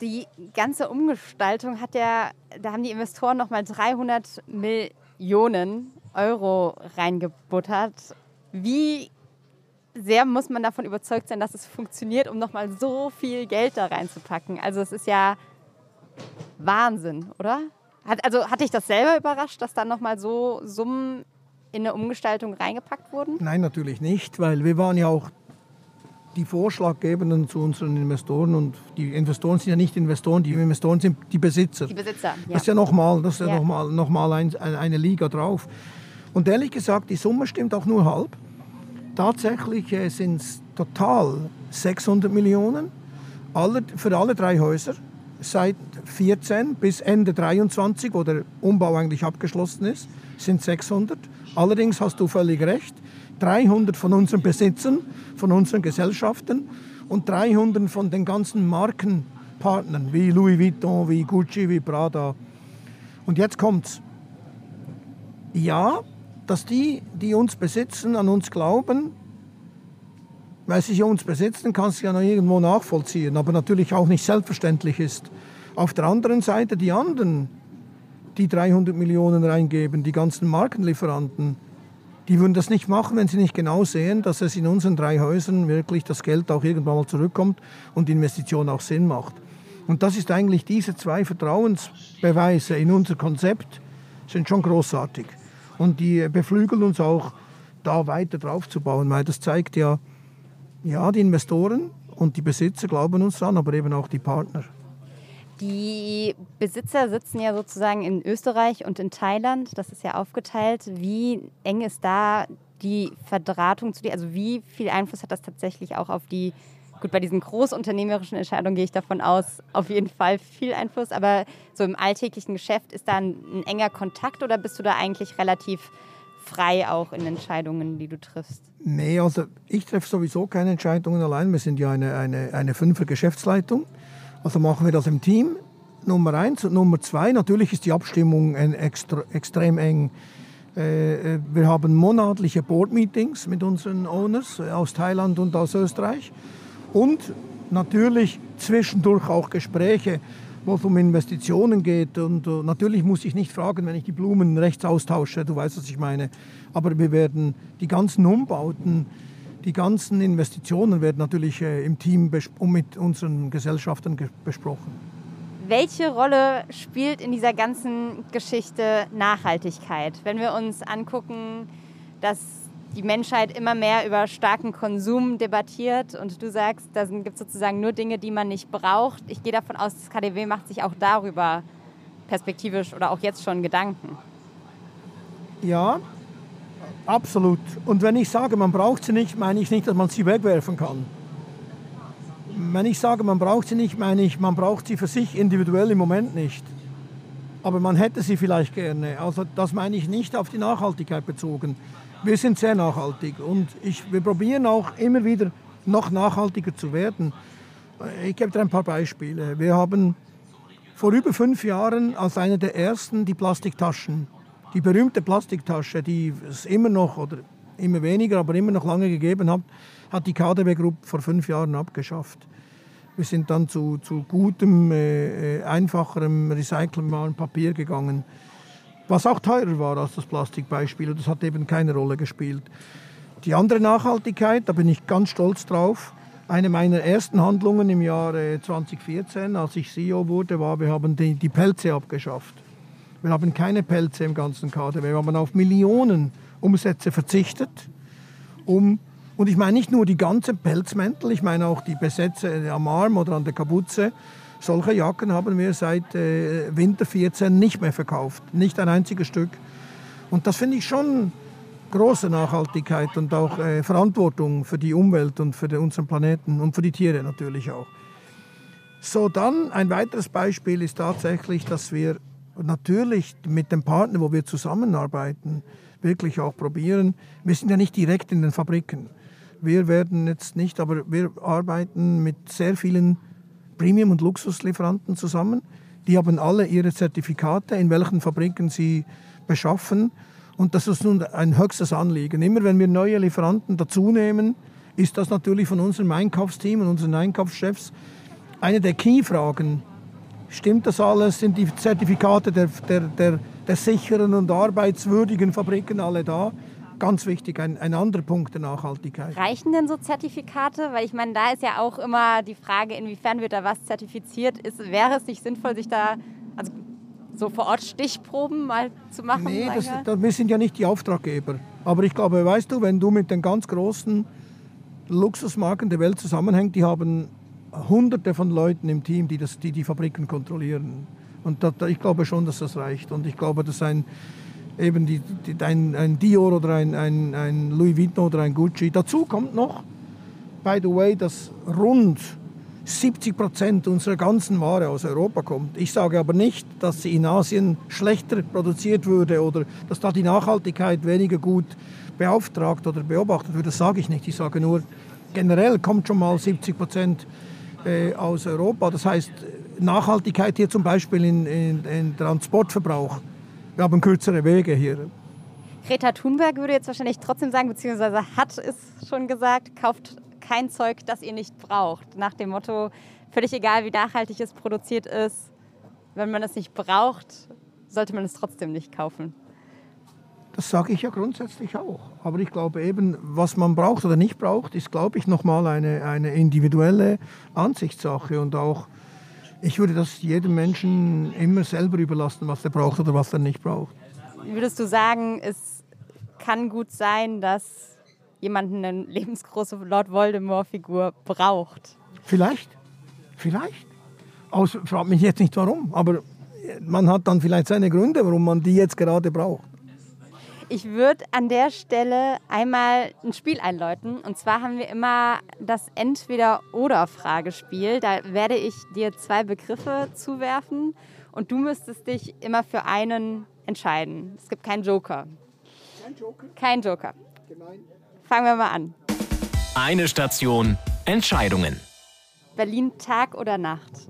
S1: Die ganze Umgestaltung hat ja, da haben die Investoren nochmal 300 Millionen Euro reingebuttert. Wie sehr muss man davon überzeugt sein, dass es funktioniert, um nochmal so viel Geld da reinzupacken? Also es ist ja Wahnsinn, oder? Hat, also hat dich das selber überrascht, dass da nochmal so Summen in eine Umgestaltung reingepackt wurden?
S4: Nein, natürlich nicht, weil wir waren ja auch die Vorschlaggebenden zu unseren Investoren und die Investoren sind ja nicht Investoren, die Investoren sind die Besitzer.
S1: Die Besitzer, ja.
S4: Das ist ja nochmal ja ja. noch noch ein, eine Liga drauf. Und ehrlich gesagt, die Summe stimmt auch nur halb, Tatsächlich äh, sind es total 600 Millionen alle, für alle drei Häuser seit 14 bis Ende 23, wo der Umbau eigentlich abgeschlossen ist, sind 600. Allerdings hast du völlig recht, 300 von unseren Besitzern, von unseren Gesellschaften und 300 von den ganzen Markenpartnern wie Louis Vuitton, wie Gucci, wie Prada. Und jetzt kommt's. Ja, dass die, die uns besitzen, an uns glauben, weil sie uns besitzen, kannst du ja noch irgendwo nachvollziehen, aber natürlich auch nicht selbstverständlich ist. Auf der anderen Seite die anderen, die 300 Millionen reingeben, die ganzen Markenlieferanten, die würden das nicht machen, wenn sie nicht genau sehen, dass es in unseren drei Häusern wirklich das Geld auch irgendwann mal zurückkommt und die Investition auch Sinn macht. Und das ist eigentlich diese zwei Vertrauensbeweise in unser Konzept sind schon großartig. Und die beflügeln uns auch, da weiter drauf zu bauen, weil das zeigt ja, ja, die Investoren und die Besitzer glauben uns an, aber eben auch die Partner.
S1: Die Besitzer sitzen ja sozusagen in Österreich und in Thailand. Das ist ja aufgeteilt. Wie eng ist da die Verdrahtung zu dir? Also wie viel Einfluss hat das tatsächlich auch auf die, gut, bei diesen großunternehmerischen Entscheidungen gehe ich davon aus, auf jeden Fall viel Einfluss. Aber so im alltäglichen Geschäft ist da ein, ein enger Kontakt oder bist du da eigentlich relativ frei auch in Entscheidungen, die du triffst?
S4: Nee, also ich treffe sowieso keine Entscheidungen allein. Wir sind ja eine, eine, eine fünfer Geschäftsleitung. Also machen wir das im Team. Nummer eins. Und Nummer zwei, natürlich ist die Abstimmung extra, extrem eng. Äh, äh, wir haben monatliche Board-Meetings mit unseren Owners aus Thailand und aus Österreich. Und natürlich zwischendurch auch Gespräche, wo es um Investitionen geht. Und uh, natürlich muss ich nicht fragen, wenn ich die Blumen rechts austausche, du weißt, was ich meine. Aber wir werden die ganzen Umbauten, die ganzen Investitionen werden natürlich äh, im Team mit unseren Gesellschaften besprochen.
S1: Welche Rolle spielt in dieser ganzen Geschichte Nachhaltigkeit? Wenn wir uns angucken, dass die Menschheit immer mehr über starken Konsum debattiert und du sagst, da gibt es sozusagen nur Dinge, die man nicht braucht. Ich gehe davon aus, das KDW macht sich auch darüber perspektivisch oder auch jetzt schon Gedanken.
S4: Ja, absolut. Und wenn ich sage, man braucht sie nicht, meine ich nicht, dass man sie wegwerfen kann. Wenn ich sage, man braucht sie nicht, meine ich, man braucht sie für sich individuell im Moment nicht. Aber man hätte sie vielleicht gerne. Also das meine ich nicht auf die Nachhaltigkeit bezogen. Wir sind sehr nachhaltig und ich, wir probieren auch immer wieder noch nachhaltiger zu werden. Ich gebe dir ein paar Beispiele. Wir haben vor über fünf Jahren als einer der ersten die Plastiktaschen, die berühmte Plastiktasche, die es immer noch oder immer weniger, aber immer noch lange gegeben hat, hat die KDW Group vor fünf Jahren abgeschafft. Wir sind dann zu, zu gutem, äh, äh einfacherem, recycelbarem Papier gegangen was auch teurer war als das Plastikbeispiel. Das hat eben keine Rolle gespielt. Die andere Nachhaltigkeit, da bin ich ganz stolz drauf. Eine meiner ersten Handlungen im Jahr 2014, als ich CEO wurde, war, wir haben die, die Pelze abgeschafft. Wir haben keine Pelze im ganzen Kader. Wir haben auf Millionen Umsätze verzichtet, um und ich meine nicht nur die ganzen Pelzmäntel, ich meine auch die Besätze am Arm oder an der Kapuze, solche Jacken haben wir seit äh, Winter 14 nicht mehr verkauft. Nicht ein einziges Stück. Und das finde ich schon große Nachhaltigkeit und auch äh, Verantwortung für die Umwelt und für unseren Planeten und für die Tiere natürlich auch. So, dann ein weiteres Beispiel ist tatsächlich, dass wir natürlich mit dem Partner, wo wir zusammenarbeiten, wirklich auch probieren. Wir sind ja nicht direkt in den Fabriken. Wir werden jetzt nicht, aber wir arbeiten mit sehr vielen Premium- und Luxuslieferanten zusammen. Die haben alle ihre Zertifikate, in welchen Fabriken sie beschaffen. Und das ist nun ein höchstes Anliegen. Immer wenn wir neue Lieferanten dazunehmen, ist das natürlich von unserem Einkaufsteam und unseren Einkaufschefs eine der Key-Fragen. Stimmt das alles? Sind die Zertifikate der, der, der, der sicheren und arbeitswürdigen Fabriken alle da? Ganz wichtig, ein, ein anderer Punkt der Nachhaltigkeit.
S1: Reichen denn so Zertifikate? Weil ich meine, da ist ja auch immer die Frage, inwiefern wird da was zertifiziert. Ist, wäre es nicht sinnvoll, sich da also so vor Ort Stichproben mal zu machen?
S4: Nee, das, das, wir sind ja nicht die Auftraggeber. Aber ich glaube, weißt du, wenn du mit den ganz großen Luxusmarken der Welt zusammenhängst, die haben hunderte von Leuten im Team, die die, die Fabriken kontrollieren. Und das, ich glaube schon, dass das reicht. Und ich glaube, dass ein eben die, die, ein, ein Dior oder ein, ein, ein Louis Vuitton oder ein Gucci. Dazu kommt noch, by the way, dass rund 70 Prozent unserer ganzen Ware aus Europa kommt. Ich sage aber nicht, dass sie in Asien schlechter produziert würde oder dass da die Nachhaltigkeit weniger gut beauftragt oder beobachtet wird. Das sage ich nicht. Ich sage nur, generell kommt schon mal 70 Prozent äh, aus Europa. Das heißt, Nachhaltigkeit hier zum Beispiel in, in, in Transportverbrauch. Wir haben kürzere Wege hier.
S1: Greta Thunberg würde jetzt wahrscheinlich trotzdem sagen, beziehungsweise hat es schon gesagt, kauft kein Zeug, das ihr nicht braucht. Nach dem Motto, völlig egal, wie nachhaltig es produziert ist, wenn man es nicht braucht, sollte man es trotzdem nicht kaufen.
S4: Das sage ich ja grundsätzlich auch. Aber ich glaube eben, was man braucht oder nicht braucht, ist, glaube ich, nochmal eine, eine individuelle Ansichtssache. Und auch, ich würde das jedem Menschen immer selber überlassen, was er braucht oder was er nicht braucht.
S1: Würdest du sagen, es kann gut sein, dass jemanden eine lebensgroße Lord Voldemort-Figur braucht.
S4: Vielleicht, vielleicht. Aus, fragt mich jetzt nicht warum, aber man hat dann vielleicht seine Gründe, warum man die jetzt gerade braucht.
S1: Ich würde an der Stelle einmal ein Spiel einläuten. Und zwar haben wir immer das Entweder-Oder-Fragespiel. Da werde ich dir zwei Begriffe zuwerfen und du müsstest dich immer für einen entscheiden. Es gibt keinen Joker. Kein Joker? Kein Joker. Gemein. Fangen wir mal an.
S2: Eine Station, Entscheidungen.
S1: Berlin Tag oder Nacht?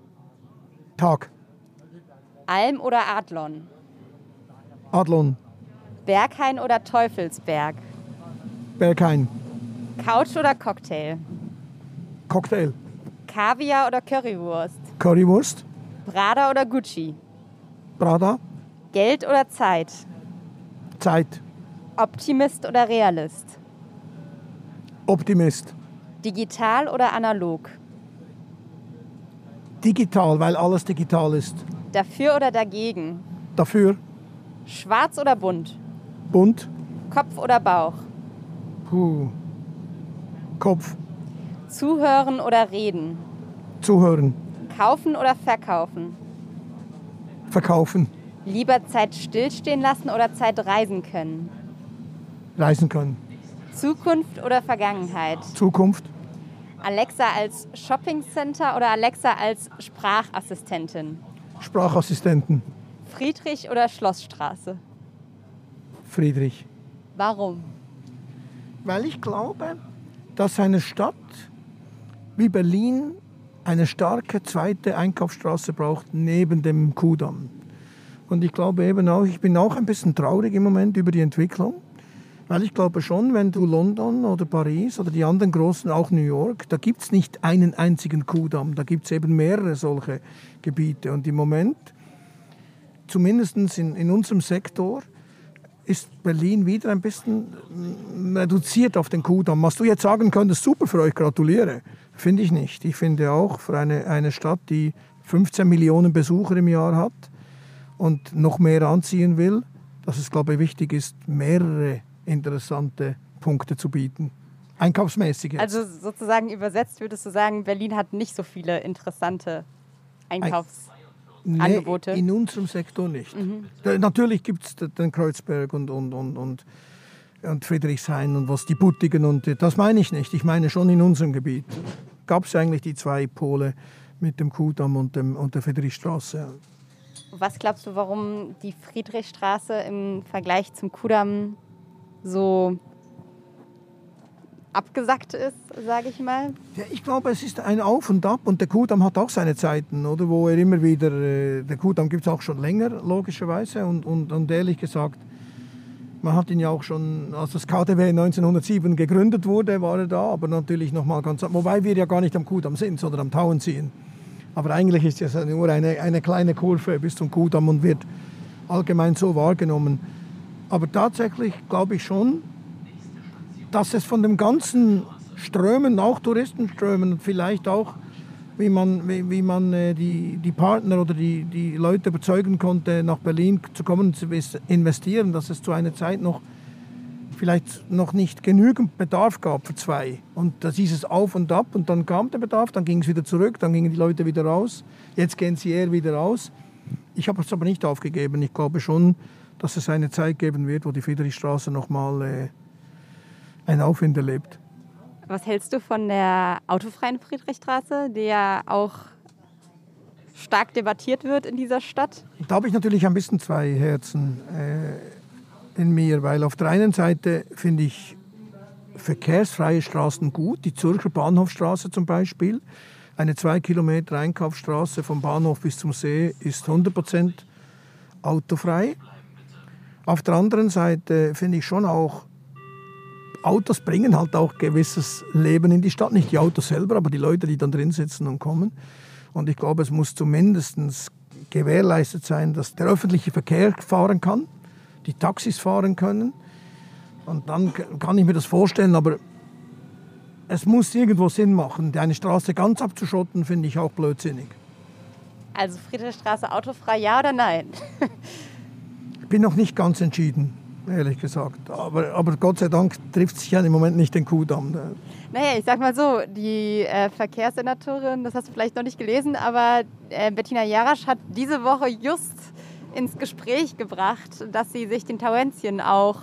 S4: Tag.
S1: Alm oder Adlon?
S4: Adlon.
S1: Berghain oder Teufelsberg?
S4: Berghain.
S1: Couch oder Cocktail?
S4: Cocktail.
S1: Kaviar oder Currywurst?
S4: Currywurst.
S1: Prada oder Gucci?
S4: Prada.
S1: Geld oder Zeit?
S4: Zeit.
S1: Optimist oder Realist?
S4: Optimist.
S1: Digital oder analog?
S4: Digital, weil alles digital ist.
S1: Dafür oder dagegen?
S4: Dafür.
S1: Schwarz oder bunt?
S4: Bunt.
S1: Kopf oder Bauch?
S4: Puh. Kopf.
S1: Zuhören oder reden?
S4: Zuhören.
S1: Kaufen oder verkaufen?
S4: Verkaufen.
S1: Lieber Zeit stillstehen lassen oder Zeit reisen können?
S4: Reisen können.
S1: Zukunft oder Vergangenheit?
S4: Zukunft.
S1: Alexa als Shoppingcenter oder Alexa als Sprachassistentin?
S4: Sprachassistenten.
S1: Friedrich oder Schlossstraße?
S4: Friedrich.
S1: Warum?
S4: Weil ich glaube, dass eine Stadt wie Berlin eine starke zweite Einkaufsstraße braucht neben dem Kudamm. Und ich glaube eben auch, ich bin auch ein bisschen traurig im Moment über die Entwicklung. Weil ich glaube schon, wenn du London oder Paris oder die anderen großen, auch New York, da gibt es nicht einen einzigen Kudamm, da gibt es eben mehrere solche Gebiete. Und im Moment, zumindest in, in unserem Sektor, ist Berlin wieder ein bisschen reduziert auf den Kudamm. Was du jetzt sagen könntest, super für euch, gratuliere. Finde ich nicht. Ich finde auch für eine, eine Stadt, die 15 Millionen Besucher im Jahr hat und noch mehr anziehen will, dass es, glaube ich, wichtig ist, mehrere interessante Punkte zu bieten. Einkaufsmäßig. Jetzt.
S1: Also sozusagen übersetzt würdest du sagen, Berlin hat nicht so viele interessante Einkaufsangebote?
S4: Nee, in unserem Sektor nicht. Mhm. Natürlich gibt es den Kreuzberg und, und, und, und, und Friedrichshain und was die Buttigen und das meine ich nicht. Ich meine schon in unserem Gebiet. Gab es eigentlich die zwei Pole mit dem Kudamm und, dem, und der Friedrichstraße.
S1: Was glaubst du, warum die Friedrichstraße im Vergleich zum Kudamm so abgesackt ist, sage ich mal?
S4: Ja, ich glaube, es ist ein Auf und Ab und der Kudamm hat auch seine Zeiten, oder? Wo er immer wieder, äh, der Kudamm gibt es auch schon länger, logischerweise. Und, und, und ehrlich gesagt, man hat ihn ja auch schon, als das KDW 1907 gegründet wurde, war er da, aber natürlich nochmal ganz, wobei wir ja gar nicht am Kudamm sind, sondern am Tauenziehen. Aber eigentlich ist es nur eine, eine kleine Kurve bis zum Kudamm und wird allgemein so wahrgenommen. Aber tatsächlich glaube ich schon, dass es von dem ganzen Strömen, auch Touristenströmen vielleicht auch, wie man, wie, wie man äh, die, die Partner oder die, die Leute überzeugen konnte, nach Berlin zu kommen und zu investieren, dass es zu einer Zeit noch vielleicht noch nicht genügend Bedarf gab für zwei. Und da hieß es auf und ab und dann kam der Bedarf, dann ging es wieder zurück, dann gingen die Leute wieder raus. Jetzt gehen sie eher wieder raus. Ich habe es aber nicht aufgegeben. Ich glaube schon, dass es eine Zeit geben wird, wo die Friedrichstraße nochmal äh, ein Aufwind erlebt.
S1: Was hältst du von der autofreien Friedrichstraße, die ja auch stark debattiert wird in dieser Stadt?
S4: Da habe ich natürlich ein bisschen zwei Herzen äh, in mir, weil auf der einen Seite finde ich verkehrsfreie Straßen gut, die Zürcher Bahnhofstraße zum Beispiel. Eine zwei Kilometer Einkaufsstraße vom Bahnhof bis zum See ist 100 Prozent autofrei. Auf der anderen Seite finde ich schon auch, Autos bringen halt auch gewisses Leben in die Stadt. Nicht die Autos selber, aber die Leute, die dann drin sitzen und kommen. Und ich glaube, es muss zumindest gewährleistet sein, dass der öffentliche Verkehr fahren kann, die Taxis fahren können. Und dann kann ich mir das vorstellen, aber es muss irgendwo Sinn machen. Eine Straße ganz abzuschotten, finde ich auch blödsinnig.
S1: Also Friedrichstraße autofrei, ja oder nein?
S4: ich bin noch nicht ganz entschieden, ehrlich gesagt. Aber, aber Gott sei Dank trifft sich ja im Moment nicht den Kudamm.
S1: Naja, ich sag mal so, die äh, Verkehrssenatorin, das hast du vielleicht noch nicht gelesen, aber äh, Bettina Jarasch hat diese Woche just ins Gespräch gebracht, dass sie sich den Tauentien auch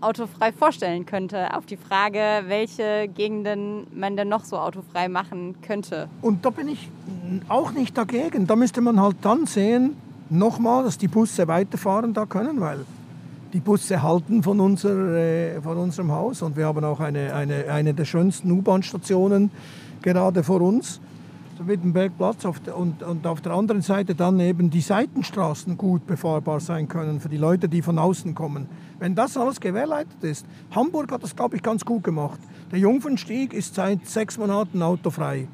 S1: autofrei vorstellen könnte. Auf die Frage, welche Gegenden man denn noch so autofrei machen könnte.
S4: Und da bin ich auch nicht dagegen. Da müsste man halt dann sehen, nochmal, dass die Busse weiterfahren da können, weil die Busse halten von, unser, äh, von unserem Haus und wir haben auch eine, eine, eine der schönsten U-Bahn-Stationen gerade vor uns, der Wittenbergplatz auf der, und, und auf der anderen Seite dann eben die Seitenstraßen gut befahrbar sein können für die Leute, die von außen kommen. Wenn das alles gewährleistet ist, Hamburg hat das, glaube ich, ganz gut gemacht. Der Jungfernstieg ist seit sechs Monaten autofrei,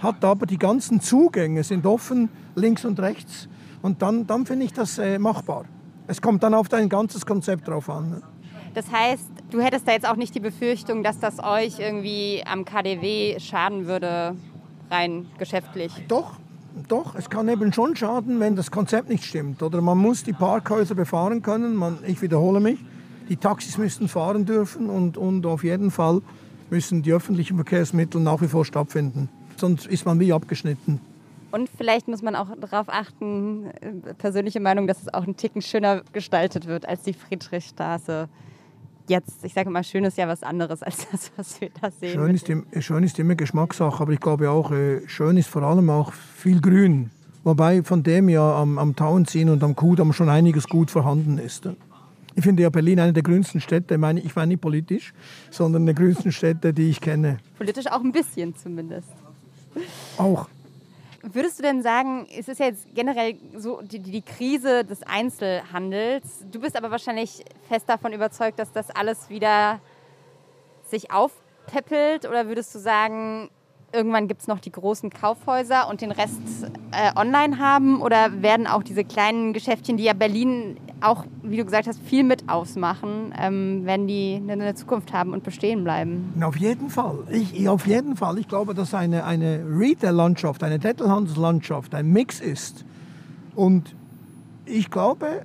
S4: hat aber die ganzen Zugänge sind offen, links und rechts und dann, dann finde ich das äh, machbar. Es kommt dann auf dein ganzes Konzept drauf an. Ne?
S1: Das heißt, du hättest da jetzt auch nicht die Befürchtung, dass das euch irgendwie am KDW schaden würde, rein geschäftlich?
S4: Doch, doch. Es kann eben schon schaden, wenn das Konzept nicht stimmt. Oder man muss die Parkhäuser befahren können. Man, ich wiederhole mich, die Taxis müssen fahren dürfen und, und auf jeden Fall müssen die öffentlichen Verkehrsmittel nach wie vor stattfinden. Sonst ist man wie abgeschnitten.
S1: Und vielleicht muss man auch darauf achten, persönliche Meinung, dass es auch ein Ticken schöner gestaltet wird als die Friedrichstraße. Jetzt, ich sage mal, schön ist ja was anderes als das, was wir da sehen.
S4: Schön ist, schön ist immer Geschmackssache, aber ich glaube auch, äh, schön ist vor allem auch viel Grün. Wobei von dem ja am, am Tauenziehen und am Kudamm schon einiges gut vorhanden ist. Ich finde ja Berlin eine der grünsten Städte, ich meine, ich meine nicht politisch, sondern eine der grünsten Städte, die ich kenne.
S1: Politisch auch ein bisschen zumindest.
S4: Auch.
S1: Würdest du denn sagen, es ist ja jetzt generell so die, die, Krise des Einzelhandels. Du bist aber wahrscheinlich fest davon überzeugt, dass das alles wieder sich aufpeppelt? Oder würdest du sagen, irgendwann gibt es noch die großen Kaufhäuser und den Rest äh, online haben? Oder werden auch diese kleinen Geschäftchen, die ja Berlin auch, wie du gesagt hast, viel mit ausmachen, ähm, werden die eine Zukunft haben und bestehen bleiben?
S4: Auf jeden Fall. Ich, auf jeden Fall. Ich glaube, dass eine, eine Retail-Landschaft, eine Detailhandelslandschaft ein Mix ist. Und ich glaube,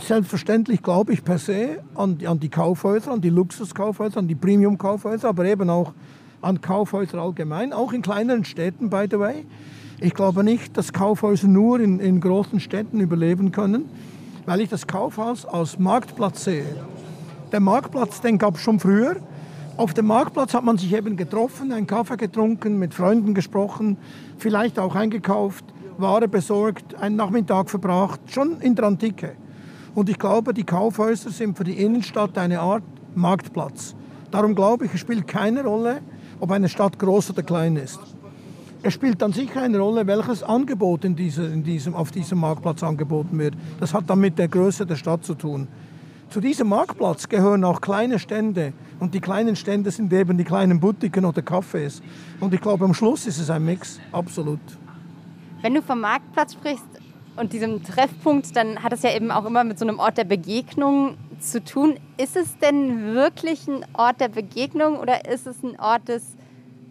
S4: selbstverständlich glaube ich per se an, an die Kaufhäuser, an die Luxuskaufhäuser, an die Premium-Kaufhäuser, aber eben auch an Kaufhäuser allgemein, auch in kleineren Städten, by the way. Ich glaube nicht, dass Kaufhäuser nur in, in großen Städten überleben können, weil ich das Kaufhaus als Marktplatz sehe. Der Marktplatz, den gab es schon früher. Auf dem Marktplatz hat man sich eben getroffen, einen Kaffee getrunken, mit Freunden gesprochen, vielleicht auch eingekauft, Ware besorgt, einen Nachmittag verbracht, schon in der Antike. Und ich glaube, die Kaufhäuser sind für die Innenstadt eine Art Marktplatz. Darum glaube ich, es spielt keine Rolle, ob eine Stadt groß oder klein ist. Es spielt dann sicher eine Rolle, welches Angebot in dieser, in diesem, auf diesem Marktplatz angeboten wird. Das hat dann mit der Größe der Stadt zu tun. Zu diesem Marktplatz gehören auch kleine Stände. Und die kleinen Stände sind eben die kleinen Boutiquen oder Cafés. Und ich glaube, am Schluss ist es ein Mix, absolut.
S1: Wenn du vom Marktplatz sprichst und diesem Treffpunkt, dann hat es ja eben auch immer mit so einem Ort der Begegnung zu tun. Ist es denn wirklich ein Ort der Begegnung oder ist es ein Ort des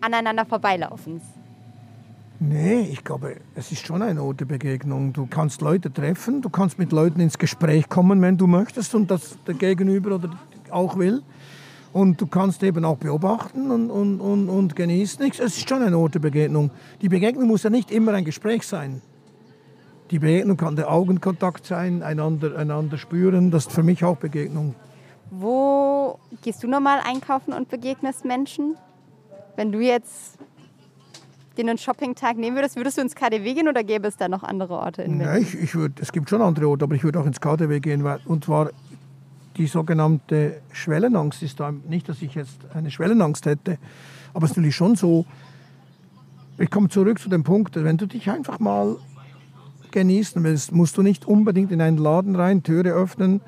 S1: aneinander Vorbeilaufens?
S4: Nee, ich glaube, es ist schon ein Ort der Begegnung. Du kannst Leute treffen, du kannst mit Leuten ins Gespräch kommen, wenn du möchtest und das der Gegenüber oder auch will. Und du kannst eben auch beobachten und, und, und, und genießen. Es ist schon ein Ort der Begegnung. Die Begegnung muss ja nicht immer ein Gespräch sein. Die Begegnung kann der Augenkontakt sein, einander, einander spüren. Das ist für mich auch Begegnung.
S1: Wo gehst du normal einkaufen und begegnest Menschen? Wenn du jetzt den einen Shopping-Tag nehmen würdest, würdest du ins KDW gehen oder gäbe es da noch andere Orte in
S4: Berlin? Ja, ich, ich würd, es gibt schon andere Orte, aber ich würde auch ins KDW gehen. Weil, und zwar die sogenannte Schwellenangst ist da. Nicht, dass ich jetzt eine Schwellenangst hätte, aber es ist natürlich schon so. Ich komme zurück zu dem Punkt, wenn du dich einfach mal genießen willst, musst du nicht unbedingt in einen Laden rein, Türe öffnen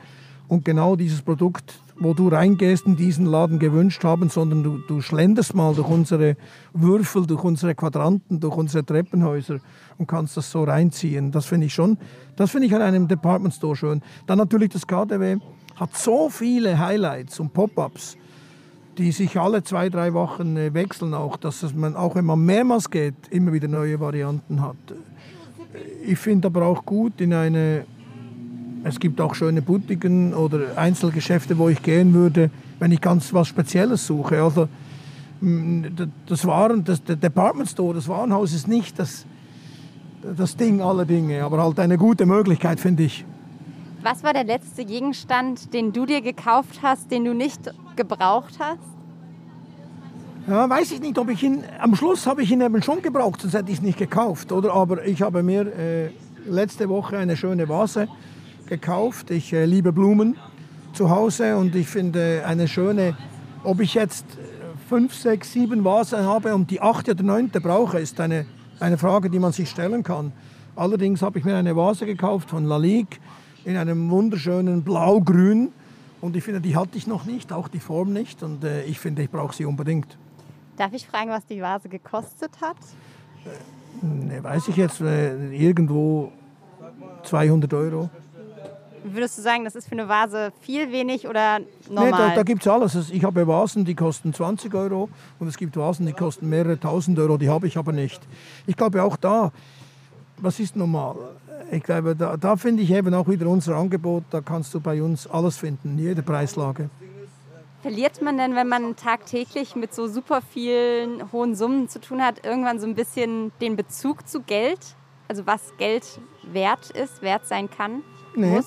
S4: und genau dieses Produkt, wo du reingehst, in diesen Laden gewünscht haben, sondern du, du schlenderst mal durch unsere Würfel, durch unsere Quadranten, durch unsere Treppenhäuser und kannst das so reinziehen. Das finde ich schon, das finde ich an einem Department Store schön. Dann natürlich das KDW hat so viele Highlights und Pop-ups, die sich alle zwei, drei Wochen äh, wechseln auch, dass man auch wenn man mehrmals geht, immer wieder neue Varianten hat. Ich finde aber auch gut in eine, es gibt auch schöne Boutiquen oder Einzelgeschäfte, wo ich gehen würde, wenn ich ganz was Spezielles suche. Also das Waren, das der Department Store, das Warenhaus ist nicht das, das Ding aller Dinge, aber halt eine gute Möglichkeit, finde ich.
S1: Was war der letzte Gegenstand, den du dir gekauft hast, den du nicht gebraucht hast?
S4: Ja, weiß ich nicht, ob ich ihn. Am Schluss habe ich ihn eben schon gebraucht, sonst hätte ich es nicht gekauft, oder? Aber ich habe mir äh, letzte Woche eine schöne Vase gekauft. Ich äh, liebe Blumen zu Hause und ich finde eine schöne. Ob ich jetzt fünf, sechs, sieben Vasen habe und die achte oder neunte brauche, ist eine, eine Frage, die man sich stellen kann. Allerdings habe ich mir eine Vase gekauft von Lalique in einem wunderschönen Blau-Grün. Und ich finde, die hatte ich noch nicht, auch die Form nicht. Und äh, ich finde, ich brauche sie unbedingt.
S1: Darf ich fragen, was die Vase gekostet hat?
S4: Äh, ne, weiß ich jetzt, äh, irgendwo 200 Euro.
S1: Würdest du sagen, das ist für eine Vase viel wenig oder normal?
S4: Nee, da, da gibt es alles. Ich habe Vasen, die kosten 20 Euro und es gibt Vasen, die kosten mehrere tausend Euro, die habe ich aber nicht. Ich glaube auch da, was ist normal? ich glaube, da, da finde ich eben auch wieder unser Angebot, da kannst du bei uns alles finden, jede Preislage.
S1: Verliert man denn, wenn man tagtäglich mit so super vielen hohen Summen zu tun hat, irgendwann so ein bisschen den Bezug zu Geld? Also was Geld wert ist, wert sein kann?
S4: Nee,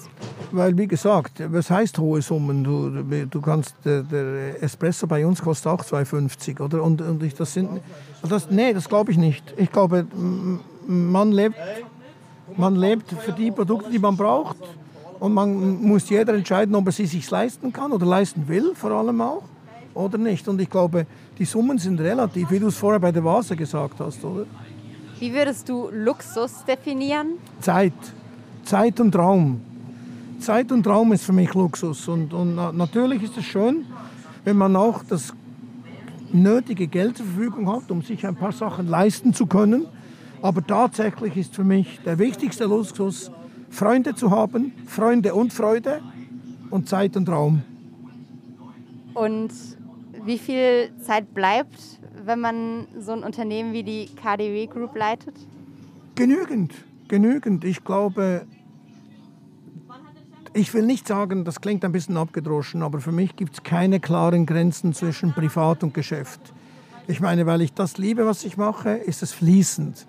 S4: weil wie gesagt, was heißt hohe Summen? Du, du kannst, der, der Espresso bei uns kostet auch 2,50, oder? Und, und ich, das sind, das, nee, das glaube ich nicht. Ich glaube, man lebt man lebt für die Produkte, die man braucht. Und man muss jeder entscheiden, ob er sie sich leisten kann oder leisten will, vor allem auch, oder nicht. Und ich glaube, die Summen sind relativ, wie du es vorher bei der Vase gesagt hast, oder?
S1: Wie würdest du Luxus definieren?
S4: Zeit. Zeit und Raum. Zeit und Raum ist für mich Luxus. Und, und natürlich ist es schön, wenn man auch das nötige Geld zur Verfügung hat, um sich ein paar Sachen leisten zu können. Aber tatsächlich ist für mich der wichtigste Luxus, Freunde zu haben, Freunde und Freude und Zeit und Raum.
S1: Und wie viel Zeit bleibt, wenn man so ein Unternehmen wie die KDW Group leitet?
S4: Genügend, genügend. Ich glaube, ich will nicht sagen, das klingt ein bisschen abgedroschen, aber für mich gibt es keine klaren Grenzen zwischen Privat und Geschäft. Ich meine, weil ich das liebe, was ich mache, ist es fließend.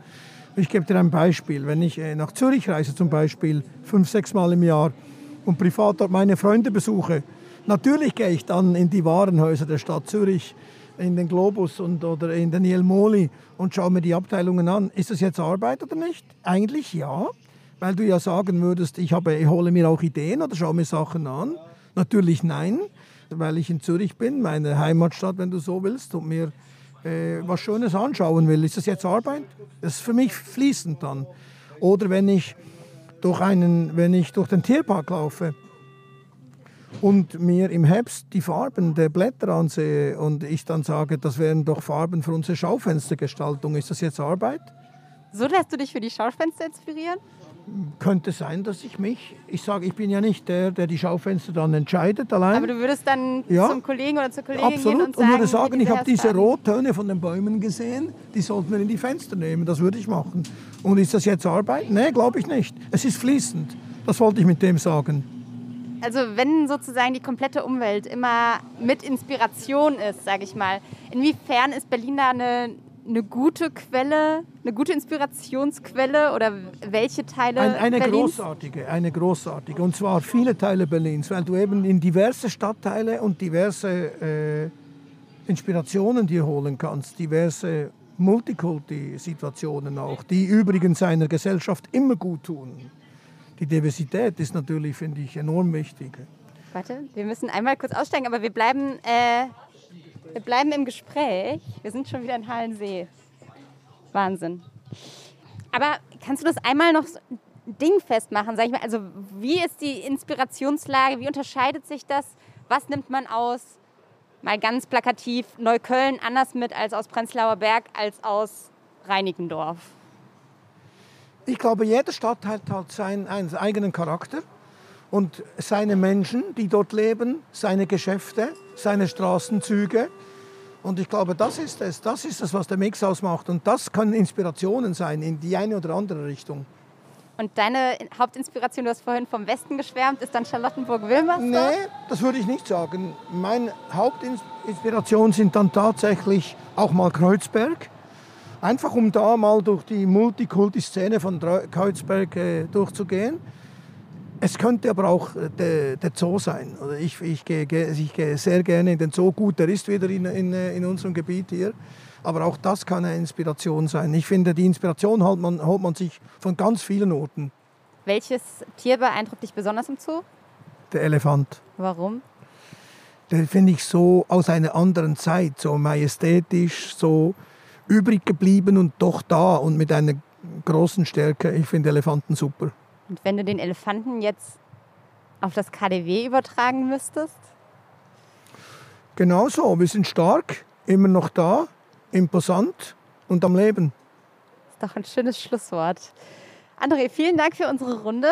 S4: Ich gebe dir ein Beispiel. Wenn ich äh, nach Zürich reise, zum Beispiel fünf, sechs Mal im Jahr und privat dort meine Freunde besuche, natürlich gehe ich dann in die Warenhäuser der Stadt Zürich, in den Globus und, oder in den Jelmoli und schaue mir die Abteilungen an. Ist das jetzt Arbeit oder nicht? Eigentlich ja, weil du ja sagen würdest, ich, habe, ich hole mir auch Ideen oder schaue mir Sachen an. Natürlich nein, weil ich in Zürich bin, meine Heimatstadt, wenn du so willst, und mir äh, was Schönes anschauen will. Ist das jetzt Arbeit? Das ist für mich fließend dann. Oder wenn ich durch, einen, wenn ich durch den Tierpark laufe und mir im Herbst die Farben der Blätter ansehe und ich dann sage, das wären doch Farben für unsere Schaufenstergestaltung, ist das jetzt Arbeit?
S1: So lässt du dich für die Schaufenster inspirieren?
S4: könnte sein, dass ich mich, ich sage, ich bin ja nicht der, der die Schaufenster dann entscheidet allein.
S1: Aber du würdest dann ja, zum Kollegen oder zur Kollegin
S4: absolut.
S1: gehen und
S4: sagen, und würde sagen, ich habe diese Rottöne von den Bäumen gesehen, die sollten wir in die Fenster nehmen, das würde ich machen. Und ist das jetzt Arbeit? Nee, glaube ich nicht. Es ist fließend. Das wollte ich mit dem sagen.
S1: Also wenn sozusagen die komplette Umwelt immer mit Inspiration ist, sage ich mal, inwiefern ist Berlin da eine eine gute Quelle, eine gute Inspirationsquelle oder welche Teile
S4: Ein, eine
S1: Berlins?
S4: großartige, eine großartige. Und zwar viele Teile Berlins, weil du eben in diverse Stadtteile und diverse äh, Inspirationen dir holen kannst, diverse Multikulti-Situationen auch, die übrigens einer Gesellschaft immer gut tun. Die Diversität ist natürlich, finde ich, enorm wichtig.
S1: Warte, wir müssen einmal kurz aussteigen, aber wir bleiben, äh, wir bleiben im Gespräch. Wir sind schon wieder in Hallensee. Wahnsinn. Aber kannst du das einmal noch dingfest machen, sag ich mal? Also wie ist die Inspirationslage? Wie unterscheidet sich das? Was nimmt man aus? Mal ganz plakativ, Neukölln anders mit als aus Prenzlauer Berg, als aus Reinickendorf.
S4: Ich glaube, jeder Stadtteil hat seinen, einen eigenen Charakter und seine Menschen, die dort leben, seine Geschäfte, seine Straßenzüge. Und ich glaube, das ist es, das ist es, was der Mix ausmacht. Und das können Inspirationen sein in die eine oder andere Richtung.
S1: Und deine Hauptinspiration, du hast vorhin vom Westen geschwärmt, ist dann Charlottenburg-Wilmersdorf?
S4: Nee, das würde ich nicht sagen. Meine Hauptinspiration sind dann tatsächlich auch mal Kreuzberg. Einfach um da mal durch die Multikulti-Szene von Kreuzberg äh, durchzugehen. Es könnte aber auch äh, der, der Zoo sein. Ich, ich, gehe, ge- ich gehe sehr gerne in den Zoo. Gut, der ist wieder in, in, äh, in unserem Gebiet hier. Aber auch das kann eine Inspiration sein. Ich finde, die Inspiration holt man, holt man sich von ganz vielen Orten.
S1: Welches Tier beeindruckt dich besonders im Zoo?
S4: Der Elefant.
S1: Warum?
S4: Den finde ich so aus einer anderen Zeit, so majestätisch, so übrig geblieben und doch da und mit einer großen Stärke. Ich finde Elefanten super.
S1: Und wenn du den Elefanten jetzt auf das KDW übertragen müsstest?
S4: Genauso, wir sind stark, immer noch da, imposant und am Leben.
S1: Ist doch ein schönes Schlusswort. André, vielen Dank für unsere Runde.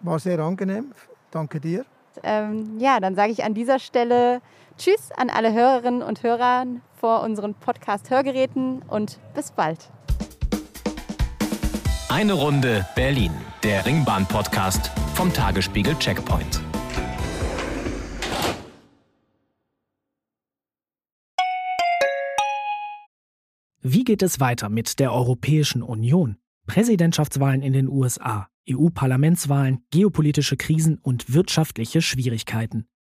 S4: War sehr angenehm. Danke dir.
S1: Ähm, ja, dann sage ich an dieser Stelle Tschüss an alle Hörerinnen und Hörer vor unseren Podcast-Hörgeräten und bis bald.
S2: Eine Runde Berlin, der Ringbahn-Podcast vom Tagesspiegel Checkpoint.
S3: Wie geht es weiter mit der Europäischen Union? Präsidentschaftswahlen in den USA, EU-Parlamentswahlen, geopolitische Krisen und wirtschaftliche Schwierigkeiten.